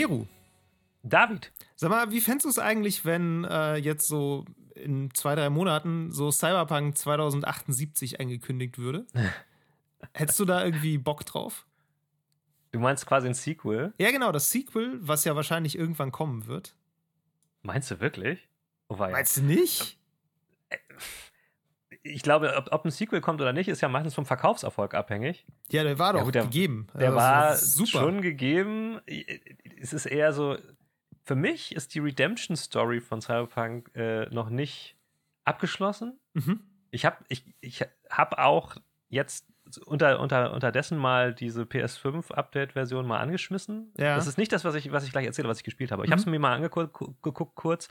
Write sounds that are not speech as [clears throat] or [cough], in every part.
Meru. David. Sag mal, wie fändest du es eigentlich, wenn äh, jetzt so in zwei, drei Monaten so Cyberpunk 2078 angekündigt würde? [laughs] Hättest du da irgendwie Bock drauf? Du meinst quasi ein Sequel? Ja, genau, das Sequel, was ja wahrscheinlich irgendwann kommen wird. Meinst du wirklich? Oh, Meinst du nicht? Ich glaube, ob, ob, ein Sequel kommt oder nicht, ist ja meistens vom Verkaufserfolg abhängig. Ja, der war doch ja, gut, der, gegeben. Der also, war super. schon gegeben. Es ist eher so, für mich ist die Redemption Story von Cyberpunk äh, noch nicht abgeschlossen. Mhm. Ich habe ich, ich hab auch jetzt unter, unter, unterdessen mal diese PS5-Update-Version mal angeschmissen. Ja. Das ist nicht das, was ich, was ich gleich erzähle, was ich gespielt habe. Ich mhm. habe es mir mal angeguckt kurz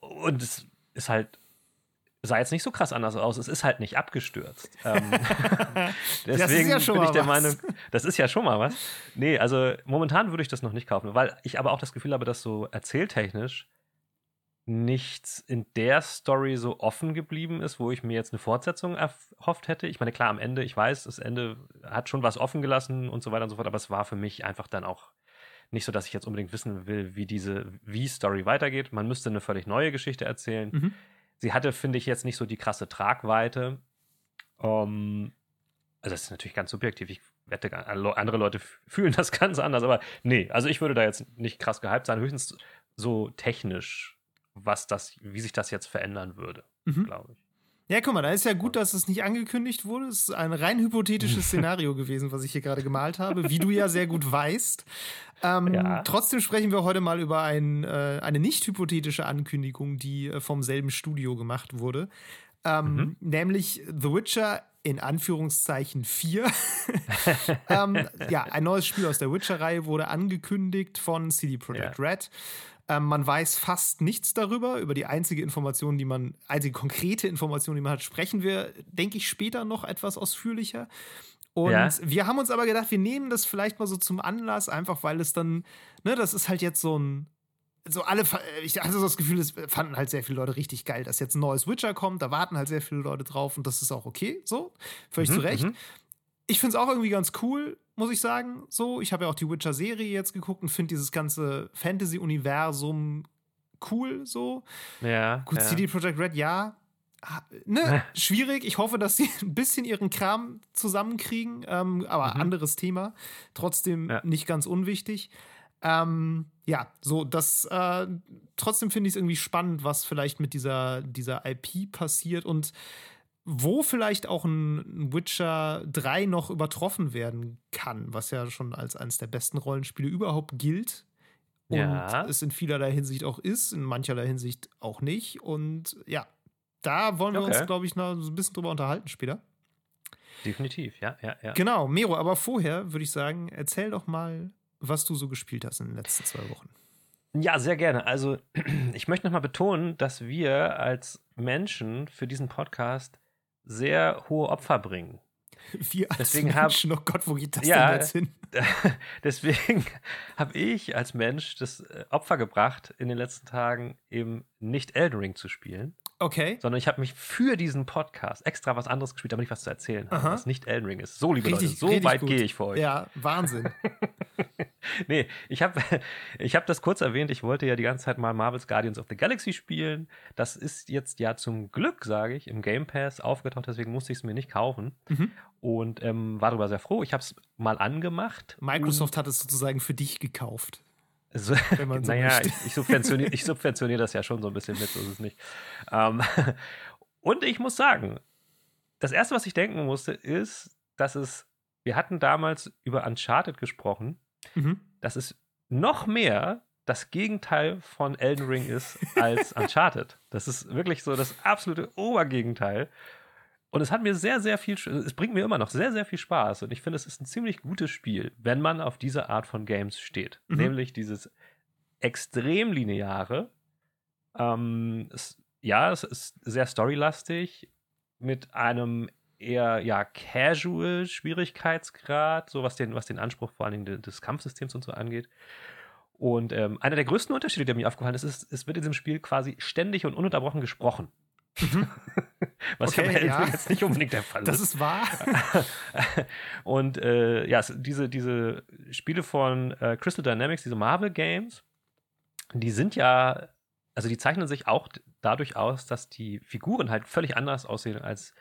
und es ist halt sah jetzt nicht so krass anders aus. Es ist halt nicht abgestürzt. [laughs] ähm, deswegen ja bin ich der was. Meinung, das ist ja schon mal was. Nee, also momentan würde ich das noch nicht kaufen, weil ich aber auch das Gefühl habe, dass so erzähltechnisch nichts in der Story so offen geblieben ist, wo ich mir jetzt eine Fortsetzung erhofft hätte. Ich meine, klar, am Ende, ich weiß, das Ende hat schon was offen gelassen und so weiter und so fort, aber es war für mich einfach dann auch nicht so, dass ich jetzt unbedingt wissen will, wie diese Wie-Story weitergeht. Man müsste eine völlig neue Geschichte erzählen. Mhm. Sie hatte, finde ich, jetzt nicht so die krasse Tragweite. Um, also, das ist natürlich ganz subjektiv. Ich wette, andere Leute fühlen das [laughs] ganz anders, aber nee, also ich würde da jetzt nicht krass gehypt sein, höchstens so technisch was das, wie sich das jetzt verändern würde, mhm. glaube ich. Ja, guck mal, da ist ja gut, dass es nicht angekündigt wurde. Es ist ein rein hypothetisches [laughs] Szenario gewesen, was ich hier gerade gemalt habe, wie du ja sehr gut weißt. Ähm, ja. Trotzdem sprechen wir heute mal über ein, äh, eine nicht hypothetische Ankündigung, die äh, vom selben Studio gemacht wurde. Ähm, mhm. Nämlich The Witcher in Anführungszeichen 4. [laughs] ähm, ja, ein neues Spiel aus der Witcher-Reihe wurde angekündigt von CD Projekt ja. Red. Ähm, man weiß fast nichts darüber. Über die einzige Information, die man, einzige konkrete Information, die man hat, sprechen wir, denke ich, später noch etwas ausführlicher. Und ja. wir haben uns aber gedacht, wir nehmen das vielleicht mal so zum Anlass, einfach weil es dann, ne, das ist halt jetzt so ein, so alle, ich hatte so das Gefühl, es fanden halt sehr viele Leute richtig geil, dass jetzt ein neues Witcher kommt, da warten halt sehr viele Leute drauf und das ist auch okay, so, völlig mhm, zu Recht. Mhm. Ich finde es auch irgendwie ganz cool, muss ich sagen. So, ich habe ja auch die Witcher-Serie jetzt geguckt und finde dieses ganze Fantasy-Universum cool. So. Ja. Gut, ja. CD Projekt Red, ja. Ne, [laughs] schwierig. Ich hoffe, dass sie [laughs] ein bisschen ihren Kram zusammenkriegen. Ähm, aber mhm. anderes Thema. Trotzdem ja. nicht ganz unwichtig. Ähm, ja, so, das, äh, trotzdem finde ich es irgendwie spannend, was vielleicht mit dieser, dieser IP passiert und wo vielleicht auch ein Witcher 3 noch übertroffen werden kann, was ja schon als eines der besten Rollenspiele überhaupt gilt. Und ja. es in vielerlei Hinsicht auch ist, in mancherlei Hinsicht auch nicht. Und ja, da wollen wir okay. uns, glaube ich, noch so ein bisschen drüber unterhalten später. Definitiv, ja, ja, ja. Genau, Mero, aber vorher würde ich sagen, erzähl doch mal, was du so gespielt hast in den letzten zwei Wochen. Ja, sehr gerne. Also, [clears throat] ich möchte nochmal betonen, dass wir als Menschen für diesen Podcast sehr hohe Opfer bringen. [laughs] Wir als deswegen Menschen, hab, oh Gott, wo geht das ja, denn jetzt hin? [laughs] deswegen habe ich als Mensch das äh, Opfer gebracht, in den letzten Tagen eben nicht Elden Ring zu spielen. Okay. Sondern ich habe mich für diesen Podcast extra was anderes gespielt, damit ich was zu erzählen habe, was nicht Elden Ring ist. So, liebe richtig, Leute, so weit gehe ich für euch. Ja, Wahnsinn. [laughs] [laughs] nee, ich habe [laughs] ich hab das kurz erwähnt. Ich wollte ja die ganze Zeit mal Marvel's Guardians of the Galaxy spielen. Das ist jetzt ja zum Glück, sage ich, im Game Pass aufgetaucht. Deswegen musste ich es mir nicht kaufen. Mhm. Und ähm, war darüber sehr froh. Ich habe es mal angemacht. Microsoft hat es sozusagen für dich gekauft. So, [laughs] wenn man so naja, ich, ich, subventioniere, ich subventioniere das ja schon so ein bisschen mit, so ist es nicht. Ähm, und ich muss sagen, das Erste, was ich denken musste, ist, dass es, wir hatten damals über Uncharted gesprochen, mhm. dass es noch mehr das Gegenteil von Elden Ring ist als [laughs] Uncharted. Das ist wirklich so das absolute Obergegenteil. Und es hat mir sehr, sehr viel, es bringt mir immer noch sehr, sehr viel Spaß. Und ich finde, es ist ein ziemlich gutes Spiel, wenn man auf diese Art von Games steht. Mhm. Nämlich dieses extrem lineare. Ähm, es, ja, es ist sehr storylastig mit einem eher ja casual Schwierigkeitsgrad, so was den, was den Anspruch vor allen Dingen des Kampfsystems und so angeht. Und ähm, einer der größten Unterschiede, der mir aufgefallen ist, ist, es wird in diesem Spiel quasi ständig und ununterbrochen gesprochen. Mhm. [laughs] Was okay, ja, ja jetzt nicht unbedingt der Fall ist. [laughs] Das ist wahr. [laughs] und äh, ja, diese, diese Spiele von äh, Crystal Dynamics, diese Marvel Games, die sind ja, also die zeichnen sich auch dadurch aus, dass die Figuren halt völlig anders aussehen als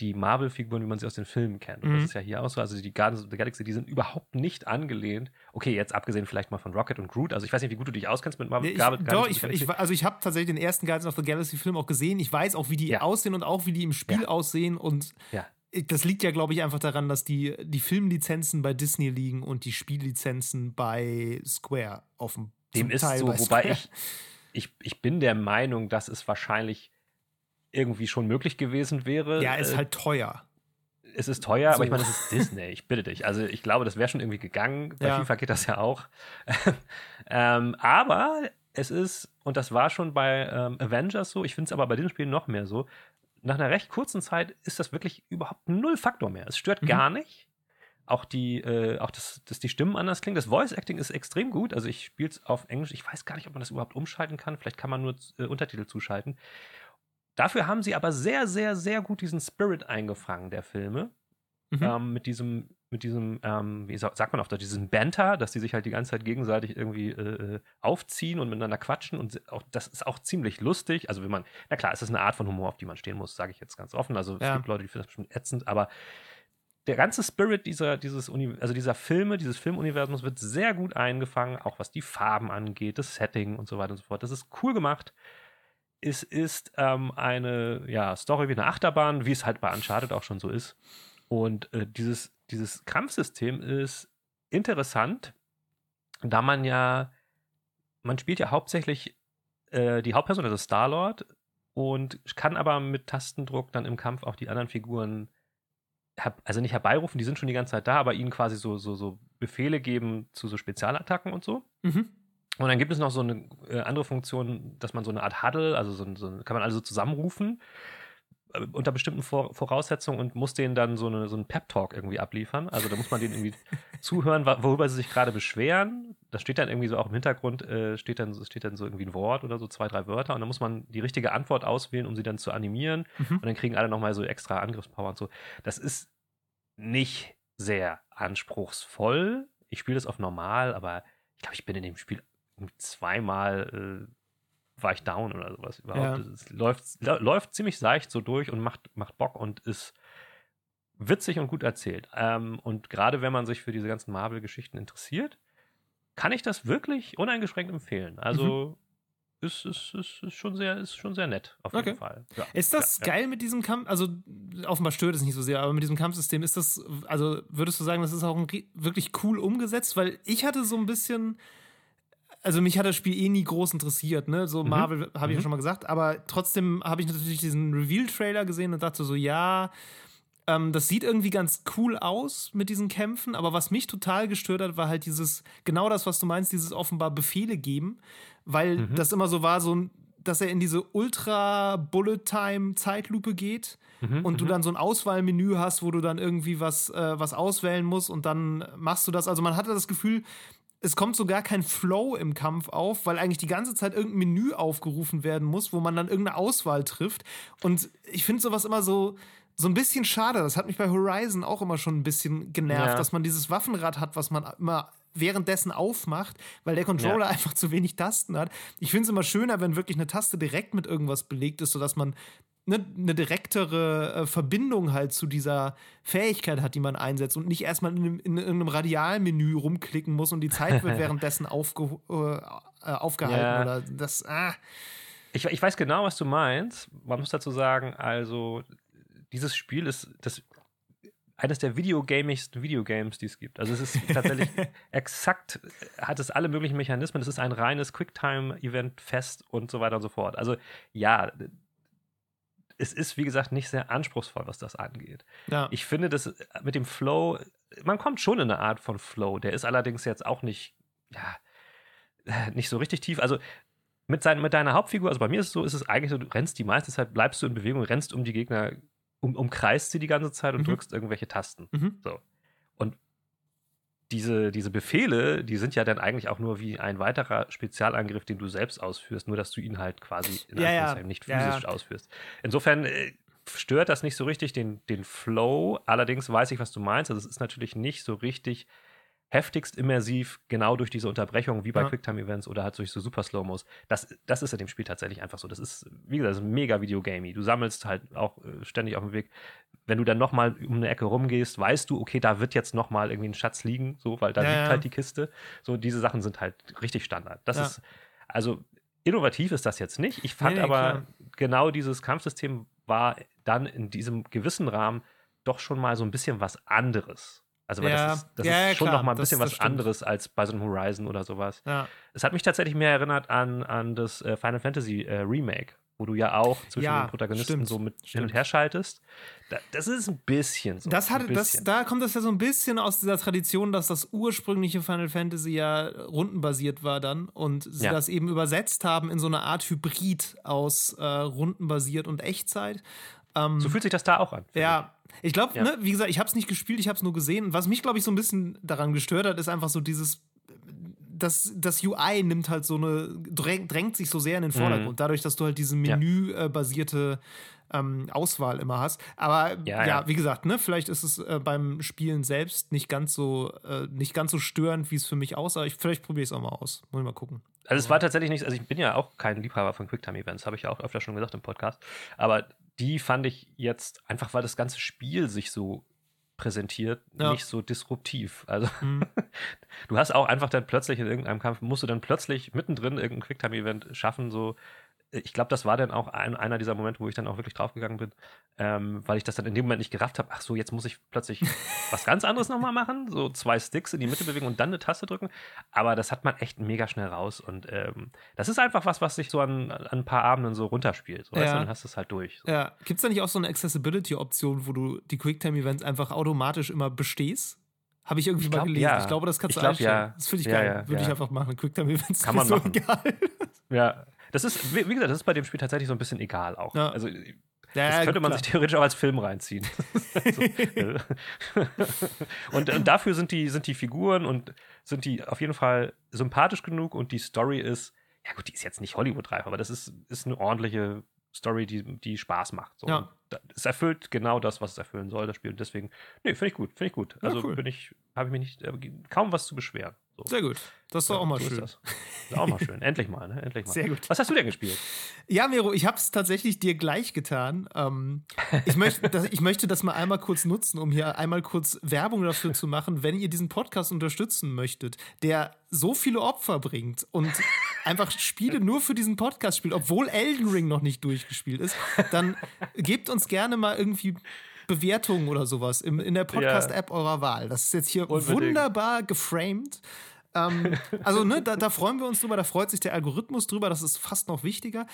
die Marvel-Figuren, wie man sie aus den Filmen kennt. Und mhm. das ist ja hier auch so. Also die Guardians of the Galaxy, die sind überhaupt nicht angelehnt. Okay, jetzt abgesehen vielleicht mal von Rocket und Groot. Also ich weiß nicht, wie gut du dich auskennst mit Marvel. Ich, doch, ich, ich, also ich habe tatsächlich den ersten Guardians of the Galaxy-Film auch gesehen. Ich weiß auch, wie die ja. aussehen und auch, wie die im Spiel ja. aussehen. Und ja. das liegt ja, glaube ich, einfach daran, dass die, die Filmlizenzen bei Disney liegen und die Spiellizenzen bei Square offen. Dem ist Teil so, wobei ich, ich, ich bin der Meinung, dass es wahrscheinlich irgendwie schon möglich gewesen wäre. Ja, ist äh, halt teuer. Es ist teuer, so. aber ich meine, es ist Disney, ich bitte dich. Also ich glaube, das wäre schon irgendwie gegangen. Bei ja. FIFA geht das ja auch. [laughs] ähm, aber es ist, und das war schon bei ähm, Avengers so, ich finde es aber bei diesem Spiel noch mehr so, nach einer recht kurzen Zeit ist das wirklich überhaupt null Faktor mehr. Es stört mhm. gar nicht. Auch die, äh, auch das, dass die Stimmen anders klingen. Das Voice Acting ist extrem gut. Also ich spiele es auf Englisch. Ich weiß gar nicht, ob man das überhaupt umschalten kann. Vielleicht kann man nur äh, Untertitel zuschalten. Dafür haben sie aber sehr, sehr, sehr gut diesen Spirit eingefangen der Filme. Mhm. Ähm, mit diesem, mit diesem, ähm, wie sagt man auf Deutsch, diesem Banter, dass die sich halt die ganze Zeit gegenseitig irgendwie äh, äh, aufziehen und miteinander quatschen. Und auch, das ist auch ziemlich lustig. Also, wenn man, na klar, es ist eine Art von Humor, auf die man stehen muss, sage ich jetzt ganz offen. Also, es ja. gibt Leute, die finden das bestimmt ätzend, aber der ganze Spirit dieser, dieses also dieser Filme, dieses Filmuniversums wird sehr gut eingefangen, auch was die Farben angeht, das Setting und so weiter und so fort. Das ist cool gemacht es ist ähm, eine ja, Story wie eine Achterbahn, wie es halt bei Uncharted auch schon so ist. Und äh, dieses, dieses Kampfsystem ist interessant, da man ja, man spielt ja hauptsächlich äh, die Hauptperson, also Star-Lord, und kann aber mit Tastendruck dann im Kampf auch die anderen Figuren, also nicht herbeirufen, die sind schon die ganze Zeit da, aber ihnen quasi so, so, so Befehle geben zu so Spezialattacken und so. Mhm. Und dann gibt es noch so eine äh, andere Funktion, dass man so eine Art Huddle, also so, so kann man also zusammenrufen äh, unter bestimmten Vor Voraussetzungen und muss denen dann so, eine, so einen Pep-Talk irgendwie abliefern. Also da muss man denen irgendwie [laughs] zuhören, worüber sie sich gerade beschweren. Das steht dann irgendwie so auch im Hintergrund, äh, steht, dann, steht dann so irgendwie ein Wort oder so, zwei, drei Wörter. Und dann muss man die richtige Antwort auswählen, um sie dann zu animieren. Mhm. Und dann kriegen alle nochmal so extra Angriffspower und so. Das ist nicht sehr anspruchsvoll. Ich spiele das auf normal, aber ich glaube, ich bin in dem Spiel zweimal äh, war ich down oder sowas überhaupt. Ja. Es läuft, läuft ziemlich seicht so durch und macht, macht Bock und ist witzig und gut erzählt. Ähm, und gerade wenn man sich für diese ganzen Marvel-Geschichten interessiert, kann ich das wirklich uneingeschränkt empfehlen. Also mhm. ist, ist, ist, ist, schon sehr, ist schon sehr nett, auf jeden okay. Fall. Ja. Ist das ja, geil ja. mit diesem Kampf? Also, offenbar stört es nicht so sehr, aber mit diesem Kampfsystem ist das, also würdest du sagen, das ist auch wirklich cool umgesetzt? Weil ich hatte so ein bisschen also mich hat das Spiel eh nie groß interessiert, ne? So mhm. Marvel habe ich mhm. ja schon mal gesagt, aber trotzdem habe ich natürlich diesen Reveal-Trailer gesehen und dachte so, ja, ähm, das sieht irgendwie ganz cool aus mit diesen Kämpfen, aber was mich total gestört hat, war halt dieses, genau das, was du meinst, dieses offenbar Befehle geben, weil mhm. das immer so war, so dass er in diese Ultra-Bullet-Time-Zeitlupe geht mhm, und du mhm. dann so ein Auswahlmenü hast, wo du dann irgendwie was, äh, was auswählen musst und dann machst du das. Also man hatte das Gefühl, es kommt sogar kein Flow im Kampf auf, weil eigentlich die ganze Zeit irgendein Menü aufgerufen werden muss, wo man dann irgendeine Auswahl trifft. Und ich finde sowas immer so, so ein bisschen schade. Das hat mich bei Horizon auch immer schon ein bisschen genervt, ja. dass man dieses Waffenrad hat, was man immer währenddessen aufmacht, weil der Controller ja. einfach zu wenig Tasten hat. Ich finde es immer schöner, wenn wirklich eine Taste direkt mit irgendwas belegt ist, sodass man eine, eine direktere äh, Verbindung halt zu dieser Fähigkeit hat, die man einsetzt und nicht erstmal in, in, in einem Radialmenü rumklicken muss und die Zeit wird [laughs] währenddessen aufge, äh, aufgehalten ja. oder das. Ah. Ich, ich weiß genau, was du meinst. Man muss dazu sagen, also dieses Spiel ist das eines der videogamigsten Videogames, die es gibt. Also es ist [laughs] tatsächlich exakt, hat es alle möglichen Mechanismen. Es ist ein reines Quicktime-Event-Fest und so weiter und so fort. Also ja, es ist, wie gesagt, nicht sehr anspruchsvoll, was das angeht. Ja. Ich finde, dass mit dem Flow, man kommt schon in eine Art von Flow. Der ist allerdings jetzt auch nicht, ja, nicht so richtig tief. Also mit, sein, mit deiner Hauptfigur, also bei mir ist es so, ist es eigentlich so, du rennst die meiste Zeit, bleibst du in Bewegung, rennst um die Gegner, um, umkreist sie die ganze Zeit und mhm. drückst irgendwelche Tasten. Mhm. So. Diese, diese Befehle, die sind ja dann eigentlich auch nur wie ein weiterer Spezialangriff, den du selbst ausführst, nur dass du ihn halt quasi in ja, ja. nicht physisch ja, ausführst. Insofern äh, stört das nicht so richtig den, den Flow. Allerdings weiß ich, was du meinst. Also es ist natürlich nicht so richtig heftigst immersiv, genau durch diese Unterbrechung, wie bei ja. Quicktime-Events oder halt durch so Super Slow-Mos. Das, das ist in dem Spiel tatsächlich einfach so. Das ist, wie gesagt, das ist mega Videogamey. Du sammelst halt auch äh, ständig auf dem Weg. Wenn du dann nochmal um eine Ecke rumgehst, weißt du, okay, da wird jetzt nochmal irgendwie ein Schatz liegen, so, weil da ja, liegt ja. halt die Kiste. So, diese Sachen sind halt richtig Standard. Das ist, also innovativ ist das jetzt nicht. Ich fand nee, aber klar. genau dieses Kampfsystem war dann in diesem gewissen Rahmen doch schon mal so ein bisschen was anderes. Also, weil ja, das ist, das ja, ist schon klar, noch mal ein das, bisschen was stimmt. anderes als bei so einem Horizon oder sowas. Ja. Es hat mich tatsächlich mehr erinnert an, an das äh, Final Fantasy äh, Remake, wo du ja auch zwischen ja, den Protagonisten stimmt, so mit stimmt. hin und her schaltest. Da, das ist ein bisschen so. Das hat, bisschen. Das, da kommt das ja so ein bisschen aus dieser Tradition, dass das ursprüngliche Final Fantasy ja rundenbasiert war dann und sie ja. das eben übersetzt haben in so eine Art Hybrid aus äh, rundenbasiert und Echtzeit. Ähm, so fühlt sich das da auch an. Ja, ich glaube, ja. ne, wie gesagt, ich habe es nicht gespielt, ich habe es nur gesehen. Was mich, glaube ich, so ein bisschen daran gestört hat, ist einfach so dieses das, das UI nimmt halt so eine, drängt, drängt sich so sehr in den Vordergrund, mhm. dadurch, dass du halt diese menübasierte ähm, Auswahl immer hast. Aber ja, ja, wie gesagt, ne, vielleicht ist es äh, beim Spielen selbst nicht ganz so, äh, nicht ganz so störend, wie es für mich aussah. Ich, vielleicht probiere ich es auch mal aus. Muss ich mal gucken. Also es war tatsächlich nicht, also ich bin ja auch kein Liebhaber von Quicktime-Events, habe ich ja auch öfter schon gesagt im Podcast. Aber die fand ich jetzt, einfach weil das ganze Spiel sich so präsentiert, ja. nicht so disruptiv. Also mhm. [laughs] du hast auch einfach dann plötzlich in irgendeinem Kampf, musst du dann plötzlich mittendrin irgendein Quicktime-Event schaffen, so ich glaube, das war dann auch ein, einer dieser Momente, wo ich dann auch wirklich draufgegangen bin, ähm, weil ich das dann in dem Moment nicht gerafft habe. Ach so, jetzt muss ich plötzlich [laughs] was ganz anderes nochmal machen, so zwei Sticks in die Mitte bewegen und dann eine Taste drücken. Aber das hat man echt mega schnell raus und ähm, das ist einfach was, was sich so an, an ein paar Abenden so runterspielt. So, ja. weißt du, dann hast du es halt durch. So. Ja, gibt es da nicht auch so eine Accessibility-Option, wo du die Quicktime-Events einfach automatisch immer bestehst? Habe ich irgendwie ich glaub, mal gelesen. Ja. Ich glaube, das kannst du glaub, einstellen. Ja. Das finde ich ja, geil. Würde ich einfach machen. Quicktime-Events Kann man so machen. Geil. Ja, das ist, wie gesagt, das ist bei dem Spiel tatsächlich so ein bisschen egal auch. Ja. Also, das ja, könnte man klar. sich theoretisch auch als Film reinziehen. also, [laughs] [laughs] und, und, dafür sind die, sind die Figuren und sind die auf jeden Fall sympathisch genug und die Story ist, ja gut, die ist jetzt nicht Hollywood-reif, aber das ist, ist eine ordentliche Story, die, die Spaß macht. So. Ja. Es erfüllt genau das, was es erfüllen soll, das Spiel. Und deswegen, nee, finde ich gut, finde ich gut. Also cool. bin ich, habe ich mich nicht, äh, kaum was zu beschweren. So. Sehr gut. Das ist doch ja, auch mal so schön. Ist das. ist auch mal schön. Endlich mal, ne? Endlich mal. Sehr gut. Was hast du denn gespielt? Ja, Miro, ich habe es tatsächlich dir gleich getan. Ähm, ich, möchte, das, ich möchte das mal einmal kurz nutzen, um hier einmal kurz Werbung dafür zu machen, wenn ihr diesen Podcast unterstützen möchtet, der so viele Opfer bringt und einfach Spiele nur für diesen Podcast spielt, obwohl Elden Ring noch nicht durchgespielt ist, dann gebt uns gerne mal irgendwie Bewertungen oder sowas im, in der Podcast-App eurer Wahl. Das ist jetzt hier Unbedingt. wunderbar geframed. ähm, [laughs] also, ne, da, da, freuen wir uns drüber, da freut sich der Algorithmus drüber, das ist fast noch wichtiger.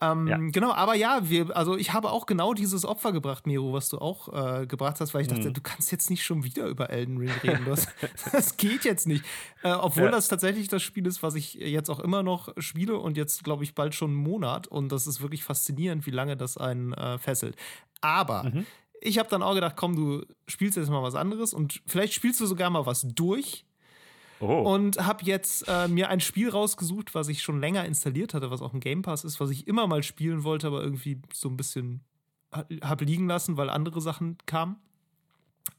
Ähm, ja. Genau, aber ja, wir, also ich habe auch genau dieses Opfer gebracht, Miro, was du auch äh, gebracht hast, weil ich dachte, mhm. du kannst jetzt nicht schon wieder über Elden Ring reden. Das, [laughs] das geht jetzt nicht. Äh, obwohl ja. das tatsächlich das Spiel ist, was ich jetzt auch immer noch spiele und jetzt, glaube ich, bald schon einen Monat. Und das ist wirklich faszinierend, wie lange das einen äh, fesselt. Aber mhm ich habe dann auch gedacht, komm, du spielst jetzt mal was anderes und vielleicht spielst du sogar mal was durch. Oh. Und habe jetzt äh, mir ein Spiel rausgesucht, was ich schon länger installiert hatte, was auch ein Game Pass ist, was ich immer mal spielen wollte, aber irgendwie so ein bisschen habe liegen lassen, weil andere Sachen kamen.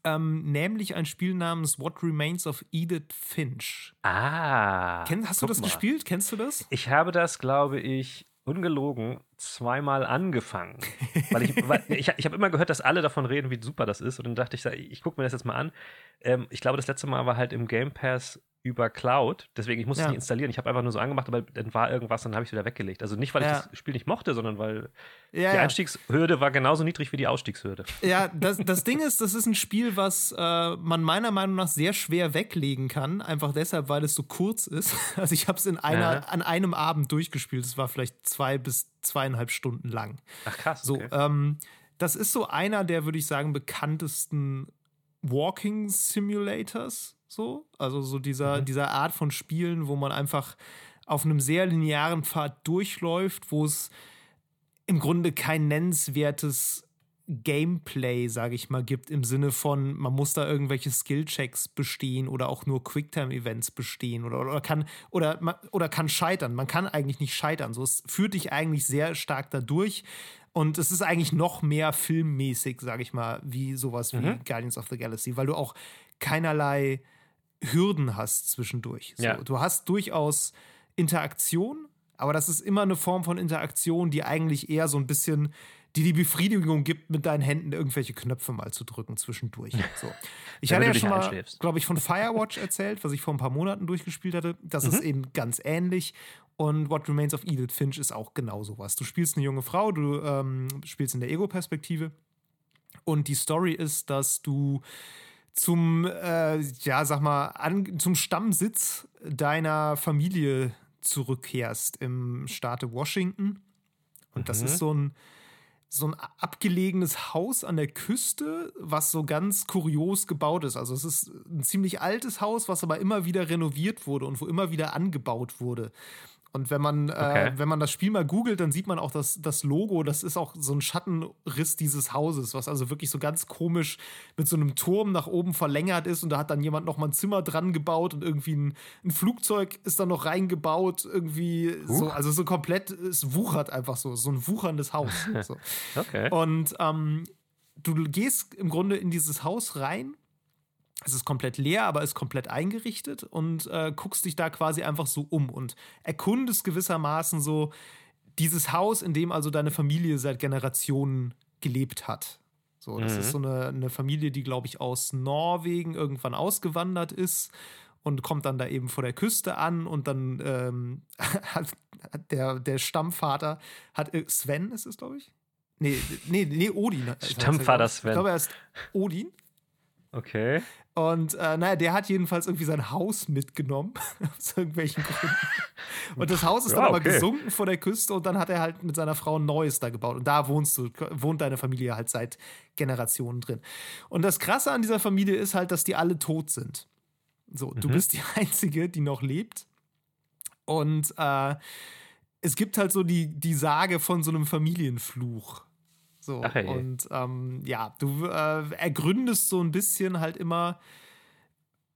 Ähm, nämlich ein Spiel namens What Remains of Edith Finch. Ah. Kenn, hast du das mal. gespielt? Kennst du das? Ich habe das, glaube ich, ungelogen zweimal angefangen. [laughs] Weil ich, weil ich, ich habe immer gehört, dass alle davon reden, wie super das ist. Und dann dachte ich, ich gucke mir das jetzt mal an. Ähm, ich glaube, das letzte Mal war halt im Game Pass über Cloud. Deswegen, ich musste ja. es nicht installieren. Ich habe einfach nur so angemacht, aber dann war irgendwas, dann habe ich es wieder weggelegt. Also nicht, weil ja. ich das Spiel nicht mochte, sondern weil ja, die Einstiegshürde war genauso niedrig wie die Ausstiegshürde. Ja, das, das Ding ist, das ist ein Spiel, was äh, man meiner Meinung nach sehr schwer weglegen kann. Einfach deshalb, weil es so kurz ist. [laughs] Also ich habe es in einer, an einem Abend durchgespielt. Es war vielleicht zwei bis zweieinhalb Stunden lang. Ach krass. Okay. So, ähm, das ist so einer der, würde ich sagen, bekanntesten Walking Simulators so. Also so dieser, mhm. dieser Art von Spielen, wo man einfach auf einem sehr linearen Pfad durchläuft, wo es im Grunde kein nennenswertes Gameplay, sage ich mal, gibt, im Sinne von, man muss da irgendwelche Skillchecks bestehen oder auch nur Quicktime-Events bestehen oder, oder, kann, oder, oder kann scheitern. Man kann eigentlich nicht scheitern. So, es führt dich eigentlich sehr stark dadurch. Und es ist eigentlich noch mehr filmmäßig, sage ich mal, wie sowas wie mhm. Guardians of the Galaxy, weil du auch keinerlei Hürden hast zwischendurch. So, ja. Du hast durchaus Interaktion, aber das ist immer eine Form von Interaktion, die eigentlich eher so ein bisschen die die Befriedigung gibt, mit deinen Händen irgendwelche Knöpfe mal zu drücken zwischendurch. So. [laughs] Ich hatte ja schon mal, glaube ich, von Firewatch erzählt, was ich vor ein paar Monaten durchgespielt hatte. Das mhm. ist eben ganz ähnlich. Und What Remains of Edith Finch ist auch genau sowas. Du spielst eine junge Frau, du ähm, spielst in der Ego-Perspektive. Und die Story ist, dass du zum, äh, ja, sag mal, an, zum Stammsitz deiner Familie zurückkehrst im Staate Washington. Und mhm. das ist so ein, so ein abgelegenes Haus an der Küste, was so ganz kurios gebaut ist. Also es ist ein ziemlich altes Haus, was aber immer wieder renoviert wurde und wo immer wieder angebaut wurde. Und wenn man, äh, okay. äh, wenn man das Spiel mal googelt, dann sieht man auch das, das Logo, das ist auch so ein Schattenriss dieses Hauses, was also wirklich so ganz komisch mit so einem Turm nach oben verlängert ist. Und da hat dann jemand noch mal ein Zimmer dran gebaut und irgendwie ein, ein Flugzeug ist da noch reingebaut. Irgendwie uh. so, also so komplett, es wuchert einfach so, so ein wucherndes Haus. so. [laughs] okay. Und ähm, du gehst im Grunde in dieses Haus rein es ist komplett leer, aber ist komplett eingerichtet und äh, guckst dich da quasi einfach so um und erkundest gewissermaßen so dieses Haus, in dem also deine Familie seit Generationen gelebt hat. So, das mhm. ist so eine, eine Familie, die, glaube ich, aus Norwegen irgendwann ausgewandert ist und kommt dann da eben vor der Küste an und dann ähm, [laughs] hat der, der Stammvater hat äh, Sven ist es, glaube ich. Nee, nee, nee, Odin. Stammvater Sven. Ich glaube, er ist Odin. Okay. Und äh, naja, der hat jedenfalls irgendwie sein Haus mitgenommen, [laughs] aus irgendwelchen Gründen. Und das Haus ist ja, dann aber okay. gesunken vor der Küste und dann hat er halt mit seiner Frau ein neues da gebaut. Und da wohnst du, wohnt deine Familie halt seit Generationen drin. Und das Krasse an dieser Familie ist halt, dass die alle tot sind. So, mhm. du bist die [laughs] Einzige, die noch lebt. Und äh, es gibt halt so die, die Sage von so einem Familienfluch. So, Ach, hey. und ähm, ja, du äh, ergründest so ein bisschen halt immer,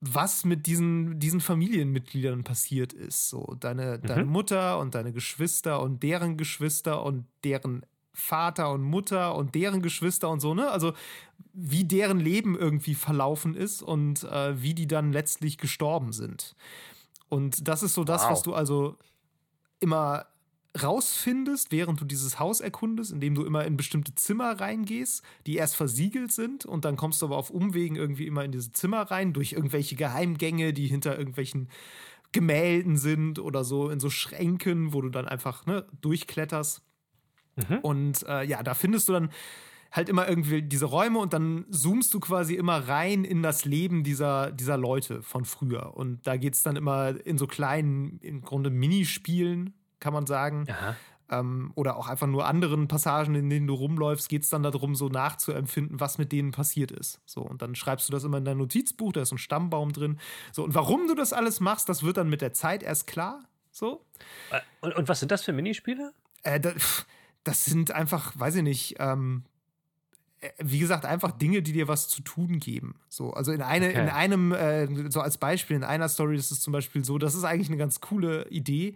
was mit diesen, diesen Familienmitgliedern passiert ist. So, deine, mhm. deine Mutter und deine Geschwister und deren Geschwister und deren Vater und Mutter und deren Geschwister und so, ne? Also wie deren Leben irgendwie verlaufen ist und äh, wie die dann letztlich gestorben sind. Und das ist so das, wow. was du also immer rausfindest, während du dieses Haus erkundest, indem du immer in bestimmte Zimmer reingehst, die erst versiegelt sind und dann kommst du aber auf Umwegen irgendwie immer in diese Zimmer rein, durch irgendwelche Geheimgänge, die hinter irgendwelchen Gemälden sind oder so in so Schränken, wo du dann einfach ne, durchkletterst. Mhm. Und äh, ja, da findest du dann halt immer irgendwie diese Räume und dann zoomst du quasi immer rein in das Leben dieser, dieser Leute von früher. Und da geht es dann immer in so kleinen, im Grunde Minispielen, kann man sagen. Ähm, oder auch einfach nur anderen Passagen, in denen du rumläufst, geht es dann darum, so nachzuempfinden, was mit denen passiert ist. So, und dann schreibst du das immer in dein Notizbuch, da ist ein Stammbaum drin. So, und warum du das alles machst, das wird dann mit der Zeit erst klar. So. Äh, und, und was sind das für Minispiele? Äh, das, das, sind einfach, weiß ich nicht, ähm, äh, wie gesagt, einfach Dinge, die dir was zu tun geben. So, also in, eine, okay. in einem, äh, so als Beispiel, in einer Story ist es zum Beispiel so, das ist eigentlich eine ganz coole Idee.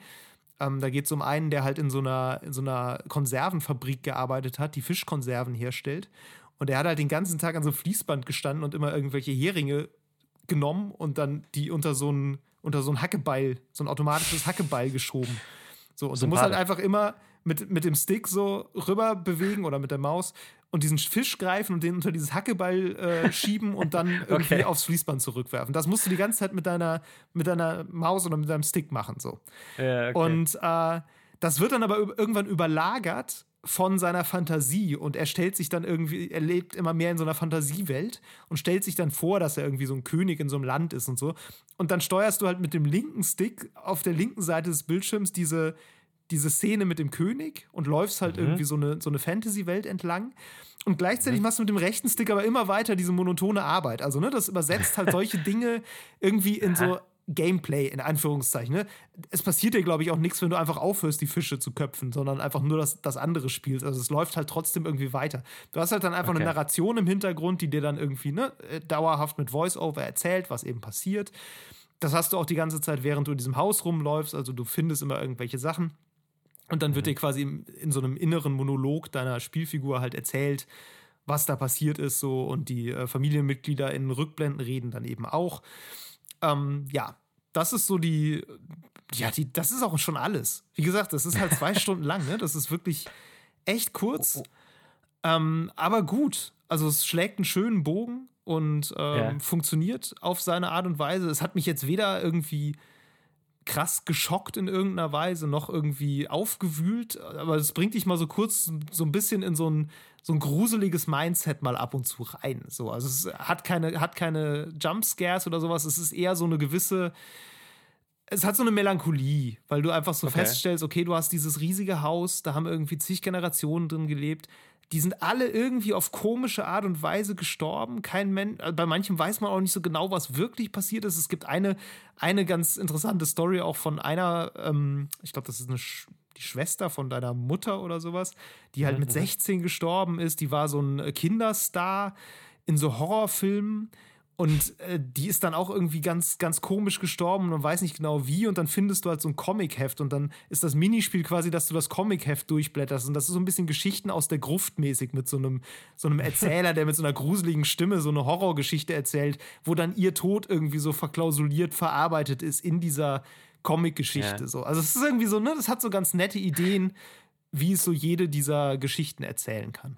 Ähm, da geht es um einen, der halt in so, einer, in so einer Konservenfabrik gearbeitet hat, die Fischkonserven herstellt. Und der hat halt den ganzen Tag an so einem Fließband gestanden und immer irgendwelche Heringe genommen und dann die unter so ein, unter so ein Hackebeil, so ein automatisches Hackebeil geschoben. So, und du musst halt einfach immer mit, mit dem Stick so rüber bewegen oder mit der Maus und diesen Fisch greifen und den unter dieses Hackeball äh, schieben und dann [laughs] irgendwie okay. aufs Fließband zurückwerfen. Das musst du die ganze Zeit mit deiner, mit deiner Maus oder mit deinem Stick machen. So. Ja, okay. Und äh, das wird dann aber irgendwann überlagert von seiner Fantasie und er stellt sich dann irgendwie, er lebt immer mehr in so einer Fantasiewelt und stellt sich dann vor, dass er irgendwie so ein König in so einem Land ist und so. Und dann steuerst du halt mit dem linken Stick auf der linken Seite des Bildschirms diese, diese Szene mit dem König und läufst halt mhm. irgendwie so eine, so eine Fantasy-Welt entlang. Und gleichzeitig mhm. machst du mit dem rechten Stick aber immer weiter diese monotone Arbeit. Also, ne, das übersetzt halt [laughs] solche Dinge irgendwie in so Gameplay in Anführungszeichen. Ne? Es passiert dir, glaube ich, auch nichts, wenn du einfach aufhörst, die Fische zu köpfen, sondern einfach nur das, das andere spielst. Also es läuft halt trotzdem irgendwie weiter. Du hast halt dann einfach okay. eine Narration im Hintergrund, die dir dann irgendwie ne, äh, dauerhaft mit Voice-Over erzählt, was eben passiert. Das hast du auch die ganze Zeit, während du in diesem Haus rumläufst. Also du findest immer irgendwelche Sachen. Und dann wird mhm. dir quasi in, in so einem inneren Monolog deiner Spielfigur halt erzählt, was da passiert ist, so und die äh, Familienmitglieder in Rückblenden reden dann eben auch. Ähm, ja, das ist so die, ja, die, das ist auch schon alles. Wie gesagt, das ist halt zwei [laughs] Stunden lang, ne? Das ist wirklich echt kurz, oh, oh. Ähm, aber gut. Also es schlägt einen schönen Bogen und ähm, ja. funktioniert auf seine Art und Weise. Es hat mich jetzt weder irgendwie krass geschockt in irgendeiner Weise, noch irgendwie aufgewühlt, aber es bringt dich mal so kurz so ein bisschen in so ein, so ein gruseliges Mindset mal ab und zu rein. So, also es hat keine, hat keine Jumpscares oder sowas, es ist eher so eine gewisse, es hat so eine Melancholie, weil du einfach so okay. feststellst, okay, du hast dieses riesige Haus, da haben irgendwie zig Generationen drin gelebt die sind alle irgendwie auf komische Art und Weise gestorben. Kein Mensch, äh, bei manchen weiß man auch nicht so genau, was wirklich passiert ist. Es gibt eine, eine ganz interessante Story auch von einer, ähm, ich glaube, das ist eine Sch die Schwester von deiner Mutter oder sowas, die halt mit 16 mhm. gestorben ist. Die war so ein Kinderstar in so Horrorfilmen und äh, die ist dann auch irgendwie ganz, ganz komisch gestorben und man weiß nicht genau wie. Und dann findest du halt so ein Comic-Heft und dann ist das Minispiel quasi, dass du das Comic-Heft durchblätterst. Und das ist so ein bisschen Geschichten aus der Gruft mäßig mit so einem, so einem Erzähler, der mit so einer gruseligen Stimme so eine Horrorgeschichte erzählt, wo dann ihr Tod irgendwie so verklausuliert verarbeitet ist in dieser Comic-Geschichte. Ja. So. Also es ist irgendwie so, ne, das hat so ganz nette Ideen, wie es so jede dieser Geschichten erzählen kann.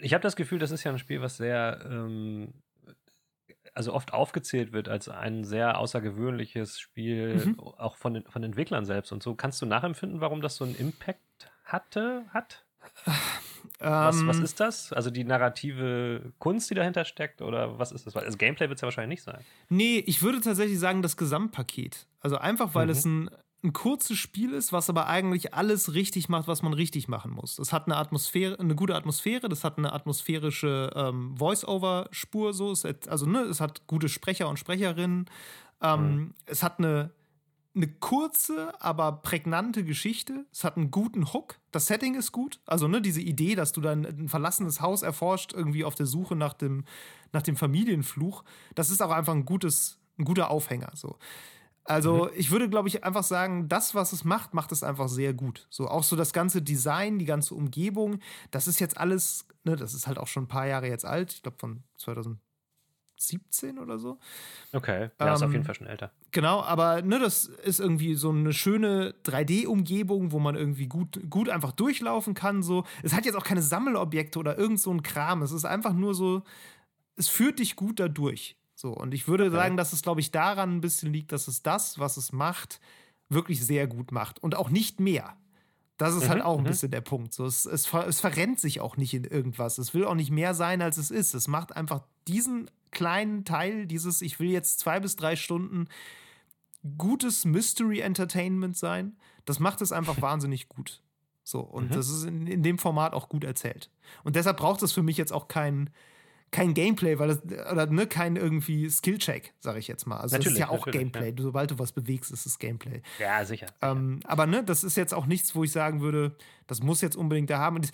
Ich habe das Gefühl, das ist ja ein Spiel, was sehr ähm also oft aufgezählt wird als ein sehr außergewöhnliches Spiel, mhm. auch von von Entwicklern selbst und so. Kannst du nachempfinden, warum das so einen Impact hatte, hat? Was, was, ähm. ist das? Also die narrative Kunst, die dahinter steckt? Oder was ist das? Also Gameplay wird es ja wahrscheinlich nicht sein. Nee, ich würde tatsächlich sagen, das Gesamtpaket. Also einfach, weil mhm. es ein ein kurzes Spiel ist, was aber eigentlich alles richtig macht, was man richtig machen muss. Es hat eine Atmosphäre, eine gute Atmosphäre, das hat eine atmosphärische ähm, Voice-Over-Spur, so. Es hat, also, ne, es hat gute Sprecher und Sprecherinnen. Ähm, mhm. Es hat eine, eine kurze, aber prägnante Geschichte. Es hat einen guten Hook. Das Setting ist gut. Also, ne, diese Idee, dass du dann ein verlassenes Haus erforscht, irgendwie auf der Suche nach dem, nach dem Familienfluch, das ist auch einfach ein gutes, ein guter Aufhänger. So. Also mhm. ich würde, glaube ich, einfach sagen, das, was es macht, macht es einfach sehr gut. So auch so das ganze Design, die ganze Umgebung, das ist jetzt alles, ne, das ist halt auch schon ein paar Jahre jetzt alt. Ich glaube von 2017 oder so. Okay, ja, ähm, ist auf jeden ähm, Fall schon älter. Genau, aber ne, das ist irgendwie so eine schöne 3D-Umgebung, wo man irgendwie gut, gut einfach durchlaufen kann. So. Es hat jetzt auch keine Sammelobjekte oder irgend so ein Kram. Es ist einfach nur so, es führt dich gut dadurch. So, und ich würde okay. sagen, dass es, glaube ich, daran ein bisschen liegt, dass es das, was es macht, wirklich sehr gut macht. Und auch nicht mehr. Das ist halt mhm, halt auch ein mhm. bisschen der Punkt. So, es, es, es verrennt sich auch nicht in irgendwas. Es will auch nicht mehr sein, als es ist. Es macht einfach diesen kleinen Teil, dieses, ich will jetzt zwei bis drei Stunden gutes Mystery Entertainment sein. Das macht es einfach [laughs] wahnsinnig gut. So, und mhm. das ist in, in, dem Format auch gut erzählt. Und deshalb braucht es für mich jetzt auch keinen kein Gameplay, weil das, oder ne, kein irgendwie Skillcheck, sage ich jetzt mal. Also natürlich, das ist ja auch Gameplay. Ja. Sobald du was bewegst, ist es Gameplay. Ja, sicher. Ähm, aber ne, das ist jetzt auch nichts, wo ich sagen würde, das muss jetzt unbedingt da haben. Und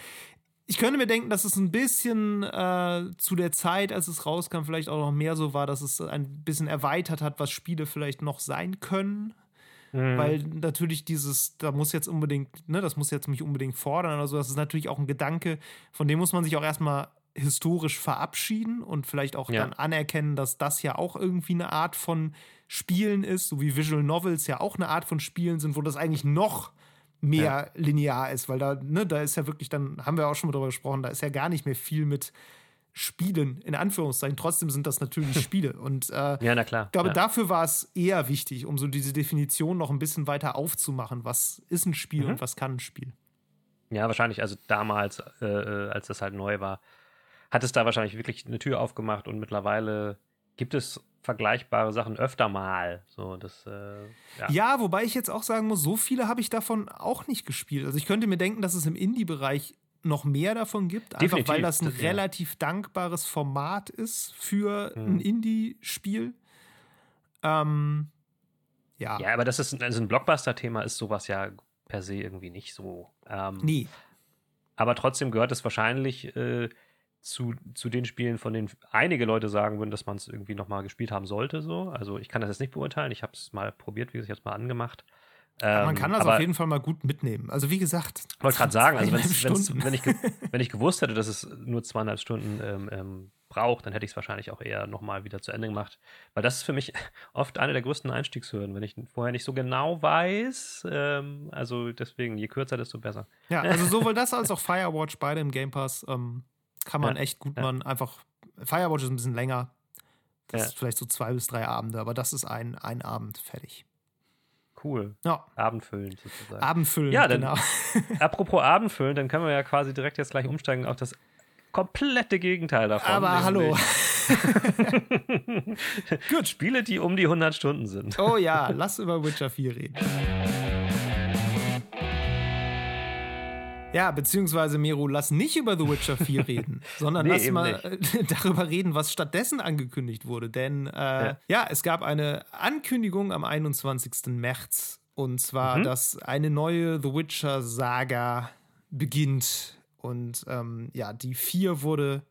ich könnte mir denken, dass es ein bisschen äh, zu der Zeit, als es rauskam, vielleicht auch noch mehr so war, dass es ein bisschen erweitert hat, was Spiele vielleicht noch sein können. Mhm. Weil natürlich dieses, da muss jetzt unbedingt, ne, das muss jetzt mich unbedingt fordern oder so. Das ist natürlich auch ein Gedanke, von dem muss man sich auch erstmal historisch verabschieden und vielleicht auch ja. dann anerkennen, dass das ja auch irgendwie eine Art von Spielen ist, so wie Visual Novels ja auch eine Art von Spielen sind, wo das eigentlich noch mehr ja. linear ist, weil da, ne, da ist ja wirklich, dann haben wir auch schon mal drüber gesprochen, da ist ja gar nicht mehr viel mit Spielen, in Anführungszeichen. Trotzdem sind das natürlich [laughs] Spiele. Und äh, ja, na klar. Ich glaube, ja. dafür war es eher wichtig, um so diese Definition noch ein bisschen weiter aufzumachen. Was ist ein Spiel mhm. und was kann ein Spiel? Ja, wahrscheinlich, also damals, äh, äh als das halt neu war, hat es da wahrscheinlich wirklich eine Tür aufgemacht und mittlerweile gibt es vergleichbare Sachen öfter mal. So, das, äh, ja. ja. wobei ich jetzt auch sagen muss, so viele habe ich davon auch nicht gespielt. Also ich könnte mir denken, dass es im Indie-Bereich noch mehr davon gibt, einfach Definitiv, weil das ein das, relativ ja. dankbares Format ist für hm. ein Indie-Spiel. Ähm, ja. Ja, aber das ist also ein Blockbuster-Thema, ist sowas ja per se irgendwie nicht so. Ähm, Nie. Aber trotzdem gehört es wahrscheinlich äh, zu, zu den Spielen, von denen einige Leute sagen würden, dass man es irgendwie nochmal gespielt haben sollte. So. Also ich kann das jetzt nicht beurteilen. Ich habe es mal probiert, wie gesagt, jetzt mal angemacht. Ähm, man kann das auf jeden Fall mal gut mitnehmen. Also wie gesagt. Ich wollte gerade sagen, also wenn, ich, wenn ich gewusst hätte, dass es nur zweieinhalb Stunden ähm, ähm, braucht, dann hätte ich es wahrscheinlich auch eher nochmal wieder zu Ende gemacht. Weil das ist für mich oft eine der größten Einstiegshürden, wenn ich vorher nicht so genau weiß. Ähm, also deswegen, je kürzer, desto besser. Ja, also sowohl das als auch Firewatch, beide im Game Pass, ähm, kann man ja, echt gut ja. man einfach. Firewatch ist ein bisschen länger. Das ja. ist vielleicht so zwei bis drei Abende, aber das ist ein, ein Abend fertig. Cool. Ja. Abendfüllend sozusagen. Abendfüllend, ja, dann, genau. [laughs] apropos Abendfüllend, dann können wir ja quasi direkt jetzt gleich umsteigen auf das komplette Gegenteil davon. Aber hallo. [laughs] Gut. Spiele, die um die 100 Stunden sind. Oh ja, [laughs] lass über Witcher 4 reden. Ja, beziehungsweise Miro, lass nicht über The Witcher 4 [laughs] reden, sondern nee, lass mal nicht. [laughs] darüber reden, was stattdessen angekündigt wurde. Denn äh, ja. ja. es gab eine Ankündigung am 21. März. Und zwar, mhm. dass eine neue The Witcher-Saga beginnt. Und ähm, ja, die 4 wurde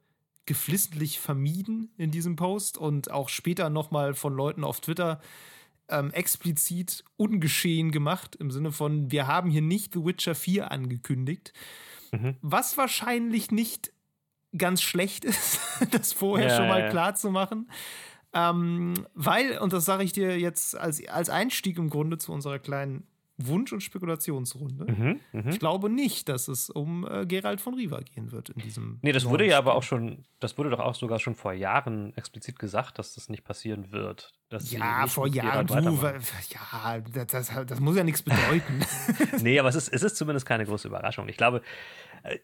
geflissentlich vermieden in diesem Post und auch später nochmal von Leuten auf Twitter ähm, explizit ungeschehen gemacht, im Sinne von, wir haben hier nicht The Witcher 4 angekündigt. Mhm. Was wahrscheinlich nicht ganz schlecht [laughs] ist, das vorher ja, schon mal ja. klar zu machen. Ähm, weil, und das sage ich dir jetzt als, als Einstieg im Grunde zu unserer kleinen Wunsch- und Spekulationsrunde. Mhm, mh. Ich glaube nicht, dass es um äh, Gerald von Riva gehen wird in diesem. Nee, das wurde ja aber auch schon, das wurde doch auch sogar schon vor Jahren explizit gesagt, dass das nicht passieren wird. ja, vor Jahren, du, ja, das, das, das, muss ja nichts bedeuten. [laughs] [laughs] nee, aber es ist, es ist zumindest keine große Überraschung. Ich glaube, äh,